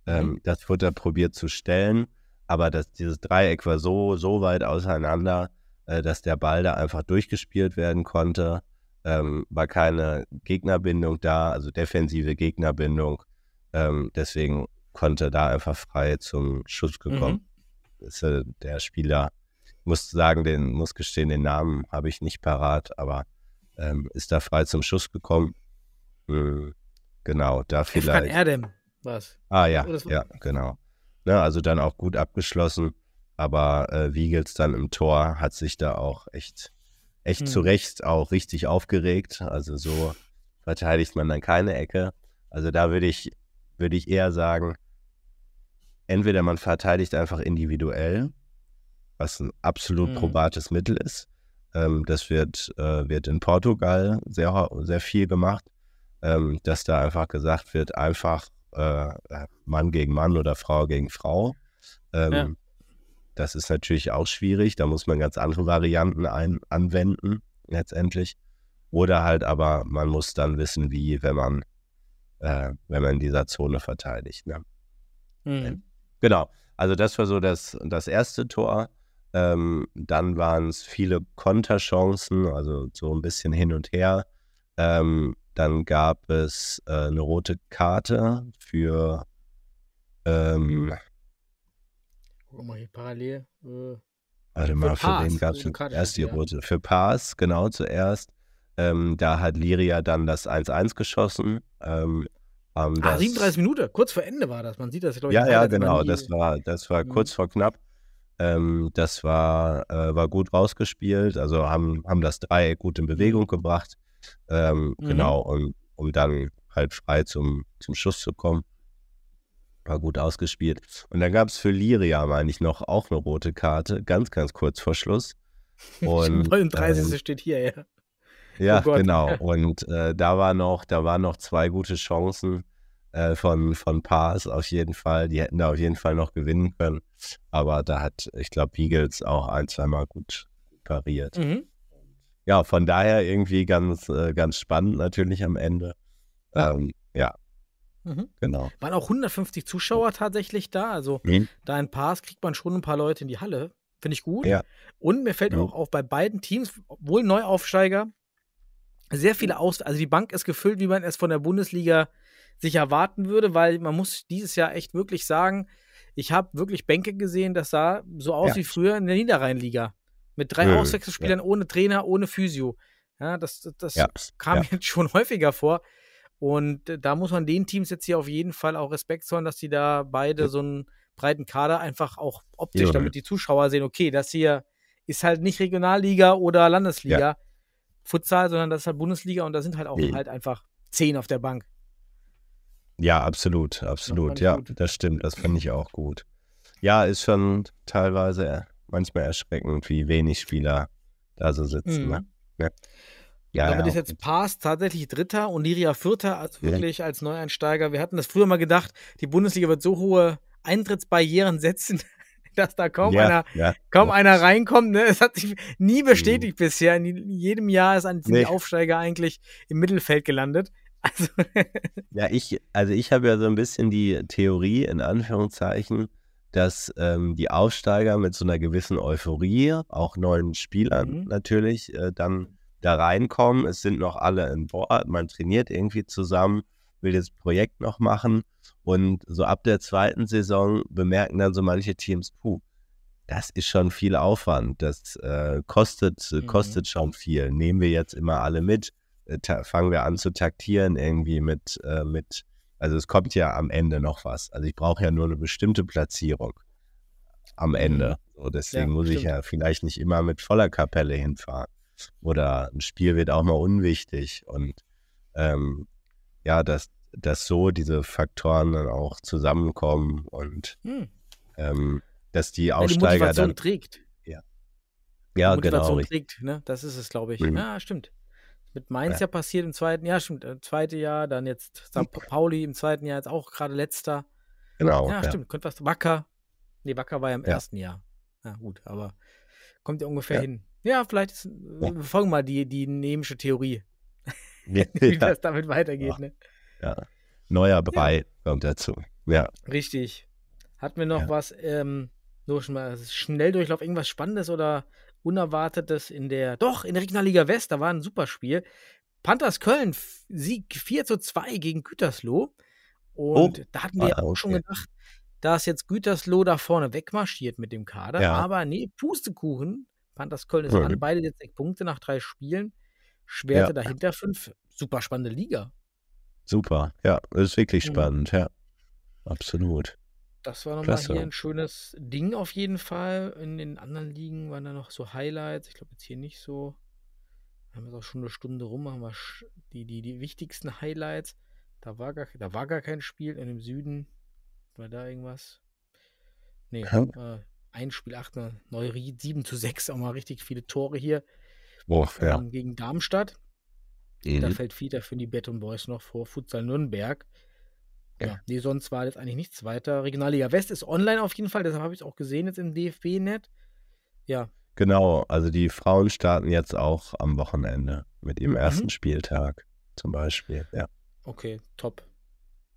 S6: Ähm, Das wurde da probiert zu stellen, aber das, dieses Dreieck war so, so weit auseinander, äh, dass der Ball da einfach durchgespielt werden konnte. Ähm, war keine Gegnerbindung da, also defensive Gegnerbindung. Ähm, deswegen konnte da einfach frei zum Schuss gekommen.
S5: Mhm.
S6: Ist äh, der Spieler muss sagen, den, muss gestehen, den Namen habe ich nicht parat, aber ähm, ist da frei zum Schuss gekommen. Hm, genau, da
S5: Efkan
S6: vielleicht.
S5: Erdem was.
S6: Ah ja,
S5: war-
S6: ja, genau. Ne, also dann auch gut abgeschlossen, aber äh, Wiegels dann im Tor hat sich da auch echt, echt
S5: Hm.
S6: zu Recht auch richtig aufgeregt. Also so verteidigt man dann keine Ecke. Also da würde ich, würde ich eher sagen, entweder man verteidigt einfach individuell, was ein absolut
S5: Mhm.
S6: probates Mittel ist. Ähm, das wird, äh, wird in Portugal sehr, sehr viel gemacht, ähm, dass da einfach gesagt wird, einfach äh, äh, Mann gegen Mann oder Frau gegen Frau. Ähm,
S5: Ja.
S6: Das ist natürlich auch schwierig. Da muss man ganz andere Varianten ein, anwenden, letztendlich. Oder halt aber, man muss dann wissen, wie, wenn man, äh, wenn man in dieser Zone verteidigt. Ne?
S5: Mhm.
S6: Genau. Also das war so das, das erste Tor. Ähm, dann waren es viele Konterchancen, also so ein bisschen hin und her. Ähm, dann gab es äh, eine rote Karte für ähm,
S5: Guck mal hier parallel. Äh,
S6: Warte mal, für
S5: Paas,
S6: wen gab es
S5: rote Karte
S6: erst die
S5: hier.
S6: rote? Für Paas, genau zuerst. Ähm, da hat Liria dann das 1-1 geschossen. Ähm,
S5: ah,
S6: das,
S5: 37 Minuten, kurz vor Ende war das. Man sieht das, glaube ich.
S6: Ja, ja, genau. Das war, das war
S5: Mhm.
S6: kurz vor knapp. Ähm, das war, äh, war gut rausgespielt. Also haben, haben das Dreieck gut in Bewegung gebracht. Ähm,
S5: Mhm.
S6: Genau, und, um dann halt frei zum, zum Schuss zu kommen. War gut ausgespielt. Und dann gab es für Liria, meine ich, noch auch eine rote Karte, ganz, ganz kurz vor Schluss. Und,
S5: 39.
S6: ähm,
S5: steht hier, ja.
S6: ja,
S5: Oh
S6: genau. Und äh, da war noch, da waren noch zwei gute Chancen äh, von, von Paas auf jeden Fall. Die hätten da auf jeden Fall noch gewinnen können. Aber da hat, ich glaube, Beagles auch ein, zweimal gut pariert.
S5: Mhm.
S6: Ja, von daher irgendwie ganz, äh, ganz spannend natürlich am Ende. Ähm, ja,
S5: Mhm.
S6: genau.
S5: Waren auch 150 Zuschauer tatsächlich da. Also
S6: Mhm.
S5: da in Pass kriegt man schon ein paar Leute in die Halle. Finde ich gut.
S6: Ja.
S5: Und mir fällt
S6: Mhm.
S5: auch auf, bei beiden Teams, obwohl Neuaufsteiger, sehr viele Aus... Also die Bank ist gefüllt, wie man es von der Bundesliga sich erwarten würde, weil man muss dieses Jahr echt wirklich sagen, ich habe wirklich Bänke gesehen, das sah so aus
S6: Ja.
S5: wie früher in der Niederrheinliga. Mit drei
S6: Mhm.
S5: Auswechselspielern ohne Trainer, ohne Physio. Ja, das, das,
S6: Ja,
S5: kam
S6: ja.
S5: jetzt schon häufiger vor. Und da muss man den Teams jetzt hier auf jeden Fall auch Respekt zollen, dass die da beide
S6: Ja.
S5: so einen breiten Kader einfach auch optisch,
S6: Ja.
S5: damit die Zuschauer sehen, okay, das hier ist halt nicht Regionalliga oder Landesliga Futsal, sondern das ist halt Bundesliga und da sind halt auch
S6: Nee.
S5: halt einfach zehn auf der Bank.
S6: Ja, absolut, absolut. Ja,
S5: gut.
S6: das stimmt. Das fand ich auch gut. Ja, ist schon teilweise manchmal erschreckend, wie wenig Spieler da so sitzen.
S5: Mhm.
S6: Ne? Ja, ja,
S5: Damit
S6: ja.
S5: ist jetzt Paas tatsächlich Dritter und Liria Vierter, also
S6: Ja.
S5: wirklich als Neueinsteiger. Wir hatten das früher mal gedacht, die Bundesliga wird so hohe Eintrittsbarrieren setzen, dass da kaum
S6: ja,
S5: einer
S6: ja.
S5: kaum
S6: Ja.
S5: einer reinkommt. Ne? Es hat sich nie bestätigt bisher. In jedem Jahr ist ein,
S6: Nee.
S5: Aufsteiger eigentlich im Mittelfeld gelandet. Also,
S6: Ja, ich, also ich habe ja so ein bisschen die Theorie, in Anführungszeichen, dass ähm, die Aufsteiger mit so einer gewissen Euphorie, auch neuen Spielern
S5: Mhm.
S6: natürlich, äh, dann da reinkommen. Es sind noch alle in Bord, man trainiert irgendwie zusammen, will das Projekt noch machen und so ab der zweiten Saison bemerken dann so manche Teams, puh, das ist schon viel Aufwand, das äh, kostet,
S5: Mhm.
S6: kostet schon viel. Nehmen wir jetzt immer alle mit, fangen wir an zu taktieren irgendwie mit, äh, mit, also es kommt ja am Ende noch was. Also ich brauche ja nur eine bestimmte Platzierung am Ende. So, deswegen
S5: Ja,
S6: muss ich ja vielleicht nicht immer mit voller Kapelle hinfahren. Oder ein Spiel wird auch mal unwichtig. Und ähm, ja, dass, dass so diese Faktoren dann auch zusammenkommen und
S5: hm.
S6: ähm, dass die
S5: Ja, die
S6: Aussteiger dann.
S5: trägt.
S6: Ja, genau.
S5: Motivation
S6: richtig.
S5: trägt, ne? Das ist es, glaube ich.
S6: Mhm.
S5: Ja, stimmt. Mit Mainz
S6: Ja.
S5: ja. passiert im zweiten Jahr, stimmt, äh, zweite Jahr, dann jetzt St. Pauli im zweiten Jahr, jetzt auch gerade letzter.
S6: Genau.
S5: ja,
S6: ja.
S5: stimmt, könnte was. Wacker. Nee, Wacker war ja im
S6: Ja.
S5: ersten Jahr. Ja, gut, aber kommt ja ungefähr hin. Ja, vielleicht ist,
S6: Ja.
S5: wir folgen mal die, die nemische Theorie, wie das damit weitergeht,
S6: Ja.
S5: ne?
S6: ja. Neuer Brei kommt dazu. Ja.
S5: Richtig. Hatten wir noch was, ähm, nur schon mal Schnelldurchlauf, irgendwas Spannendes oder Unerwartetes in der, doch, in der Regionalliga West, da war ein super Spiel. Panthers Köln, Sieg 4 zu 2 gegen Gütersloh. Und
S6: Oh.
S5: da hatten wir
S6: Ah,
S5: auch schon gedacht, dass jetzt Gütersloh da vorne wegmarschiert mit dem Kader.
S6: Ja.
S5: Aber nee, Pustekuchen. Panthers Köln ist
S6: Ja,
S5: an, beide jetzt sechs Punkte nach drei Spielen. Schwerte
S6: Ja.
S5: dahinter fünf. Super spannende Liga.
S6: Super. Ja, das ist wirklich
S5: Mhm.
S6: spannend, ja. Absolut.
S5: Das war nochmal hier ein schönes Ding auf jeden Fall. In den anderen Ligen waren da noch so Highlights. Ich glaube jetzt hier nicht so. Wir haben jetzt auch schon eine Stunde rum, haben wir die, die, die wichtigsten Highlights. Da war, gar, da war gar kein Spiel in dem Süden. War da irgendwas? Nee,
S6: Ja.
S5: äh, ein Spiel, 8, Neuried, 7 zu 6, auch mal richtig viele Tore hier
S6: Boah, ja.
S5: ähm, gegen Darmstadt. Da
S6: Mhm.
S5: fällt wieder für die Beton Boys noch vor Futsal Nürnberg. Ja,
S6: Ja.
S5: nee, sonst war jetzt eigentlich nichts weiter. Regionalliga West ist online auf jeden Fall, deshalb habe ich es auch gesehen jetzt im DFB-Net. Ja,
S6: Genau, also die Frauen starten jetzt auch am Wochenende mit ihrem ersten
S5: Mhm.
S6: Spieltag zum Beispiel. Ja.
S5: okay, top.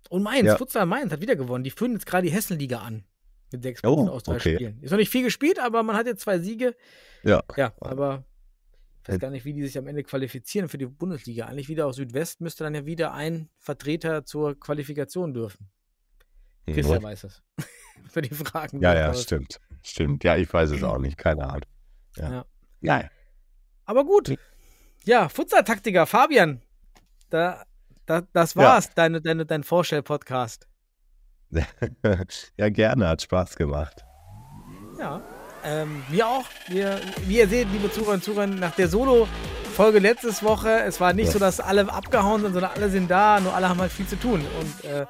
S5: Und Mainz,
S6: Ja.
S5: Futsal Mainz hat wieder gewonnen. Die führen jetzt gerade die Hessenliga an. Mit sechs
S6: Oh,
S5: Punkten aus drei
S6: okay.
S5: Spielen. Ist noch nicht viel gespielt, aber man hat jetzt zwei Siege.
S6: Ja.
S5: Ja, aber ich weiß
S6: Äh,
S5: gar nicht, wie die sich am Ende qualifizieren für die Bundesliga. Eigentlich wieder aus Südwest müsste dann ja wieder ein Vertreter zur Qualifikation dürfen. Christian
S6: Mhm.
S5: weiß es. für die Fragen.
S6: Ja, ja, stimmt. Stimmt. Ja, ich weiß es auch nicht. Keine Ahnung. Ja.
S5: Ja.
S6: Ja.
S5: Aber gut. Ja, Futsal-Taktiker, Fabian. Da, da, das war's, deine, deine, dein Vorstell-Podcast.
S6: ja, gerne. Hat Spaß gemacht.
S5: Ja. Ähm, wir auch. Wir, wie ihr seht, liebe Zuhörer und Zuhörer, nach der Solo-Folge letztes Woche, es war nicht
S6: Ja.
S5: so, dass alle abgehauen sind, sondern alle sind da, nur alle haben halt viel zu tun. Und äh,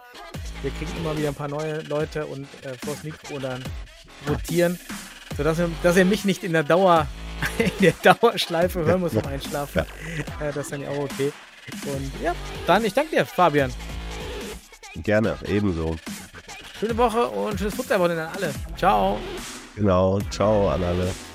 S5: wir kriegen immer wieder ein paar neue Leute und äh, vors Mikro dann rotieren, sodass ihr, dass ihr mich nicht in der Dauer, in der Dauerschleife hören muss zum Einschlafen. Äh, das ist dann ja auch okay. Und ja, dann ich danke dir, Fabian.
S6: Gerne. Ebenso.
S5: Schöne Woche und schönes Futsalwochenende an alle. Ciao.
S6: Genau. Ciao an alle.